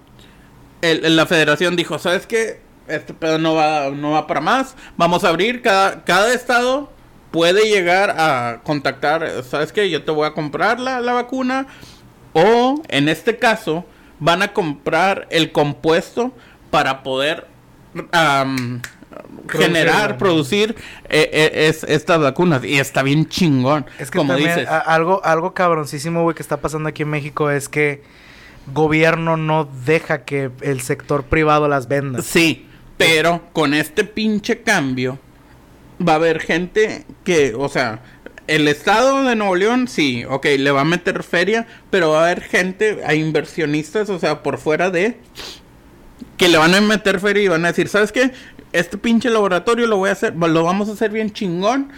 la federación dijo: ¿Sabes qué? Este pedo no va, no va para más. Vamos a abrir. Cada, cada estado puede llegar a contactar. ¿Sabes qué? Yo te voy a comprar la, la vacuna. O en este caso, van a comprar el compuesto para poder am, generar, producir eh, eh, es- estas vacunas. Y está bien chingón. Es que como también dices. a- algo, algo cabroncísimo, güey, que está pasando aquí en México es que gobierno no deja que el sector privado las venda. Sí, pero con este pinche cambio va a haber gente que, o sea, el estado de Nuevo León sí, ok, le va a meter feria, pero va a haber gente, hay inversionistas, o sea, por fuera de que le van a meter feria y van a decir, ¿sabes qué? Este pinche laboratorio lo voy a hacer, lo vamos a hacer bien chingón.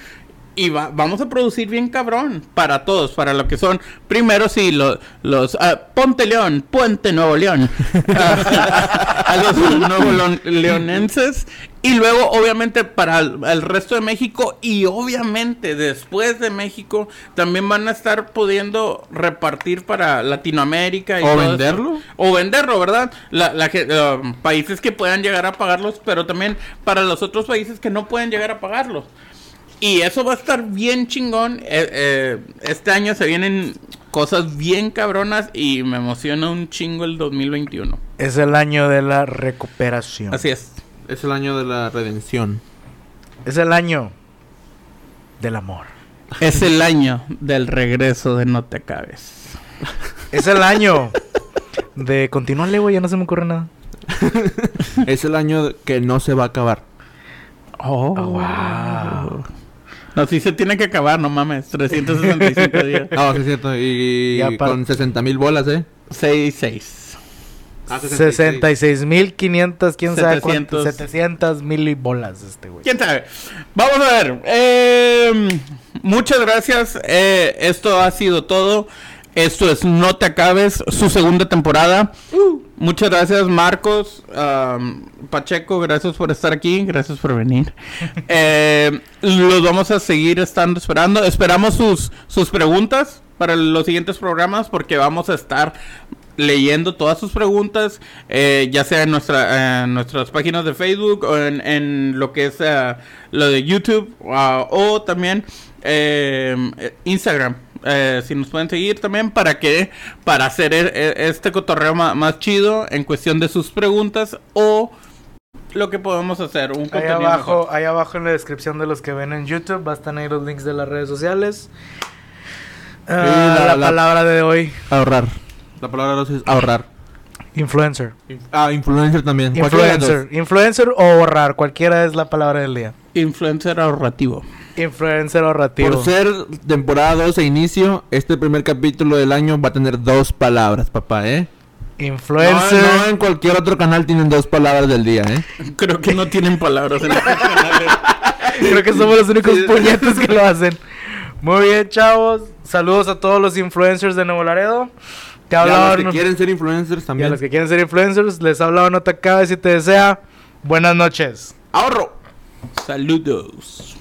Y va- vamos a producir bien cabrón para todos, para lo que son. Primero sí, lo- los... ah, Ponte León, Puente Nuevo León. a los nuevo leon- leonenses. Y luego, obviamente, para el, el resto de México y obviamente después de México, también van a estar pudiendo repartir para Latinoamérica. Y ¿O todo eso. venderlo? O venderlo, ¿verdad? La, la uh, países que puedan llegar a pagarlos, pero también para los otros países que no pueden llegar a pagarlos. Y eso va a estar bien chingón. Eh, eh, este año se vienen cosas bien cabronas y me emociona un chingo el 2021. Es el año de la recuperación. Así es. Es el año de la redención. Es el año del amor. Es el año del regreso de No Te Acabes. Es el año de... Continuarle, güey, ya no se me ocurre nada. es el año que no se va a acabar. Oh, wow. No, sí se tiene que acabar, no mames. 365 días. Ah, sí es cierto. Y con 60 mil bolas, ¿eh? 6, 6. Ah, 66.500, quién sabe cuánto. 700. 700 mil bolas este, güey. ¿Quién sabe? Vamos a ver. eh, muchas gracias. eh, esto ha sido todo. Esto es No Te Acabes, su segunda temporada. Muchas gracias, Marcos. am, Pacheco, gracias por estar aquí. Gracias por venir. Eh, los vamos a seguir estando esperando. Esperamos sus, sus preguntas para los siguientes programas porque vamos a estar leyendo todas sus preguntas, eh, ya sea en nuestra, en nuestras páginas de Facebook o en, en lo que es eh, lo de YouTube ah, o también eh, Instagram. Eh, si nos pueden seguir también para que para hacer e- e- este cotorreo más, chido en cuestión de sus preguntas o lo que podemos hacer un Ahí abajo, mejor. ahí abajo en la descripción de los que ven en YouTube va a estar ahí los links de las redes sociales. La- la, la- palabra de hoy, Ahorrar. La palabra dos es ahorrar. influencer. Ah, influencer también. Influencer. Influencer o ahorrar, cualquiera es la palabra del día. influencer ahorrativo. Influencer ahorrativo. Por ser temporada 2 e inicio, este primer capítulo del año va a tener dos palabras, papá, ¿eh? Influencer. No, no en cualquier otro canal tienen dos palabras del día, ¿eh? Creo que no tienen palabras en estos canales. Creo que somos los únicos puñetes que lo hacen. Muy bien, chavos. Saludos a todos los influencers de Nuevo Laredo. Te Y a hablaban- los que quieren ser influencers y a también. los que quieren ser influencers, les ha hablado No Te Acabes y te desea buenas noches. ¡Ahorro! Saludos.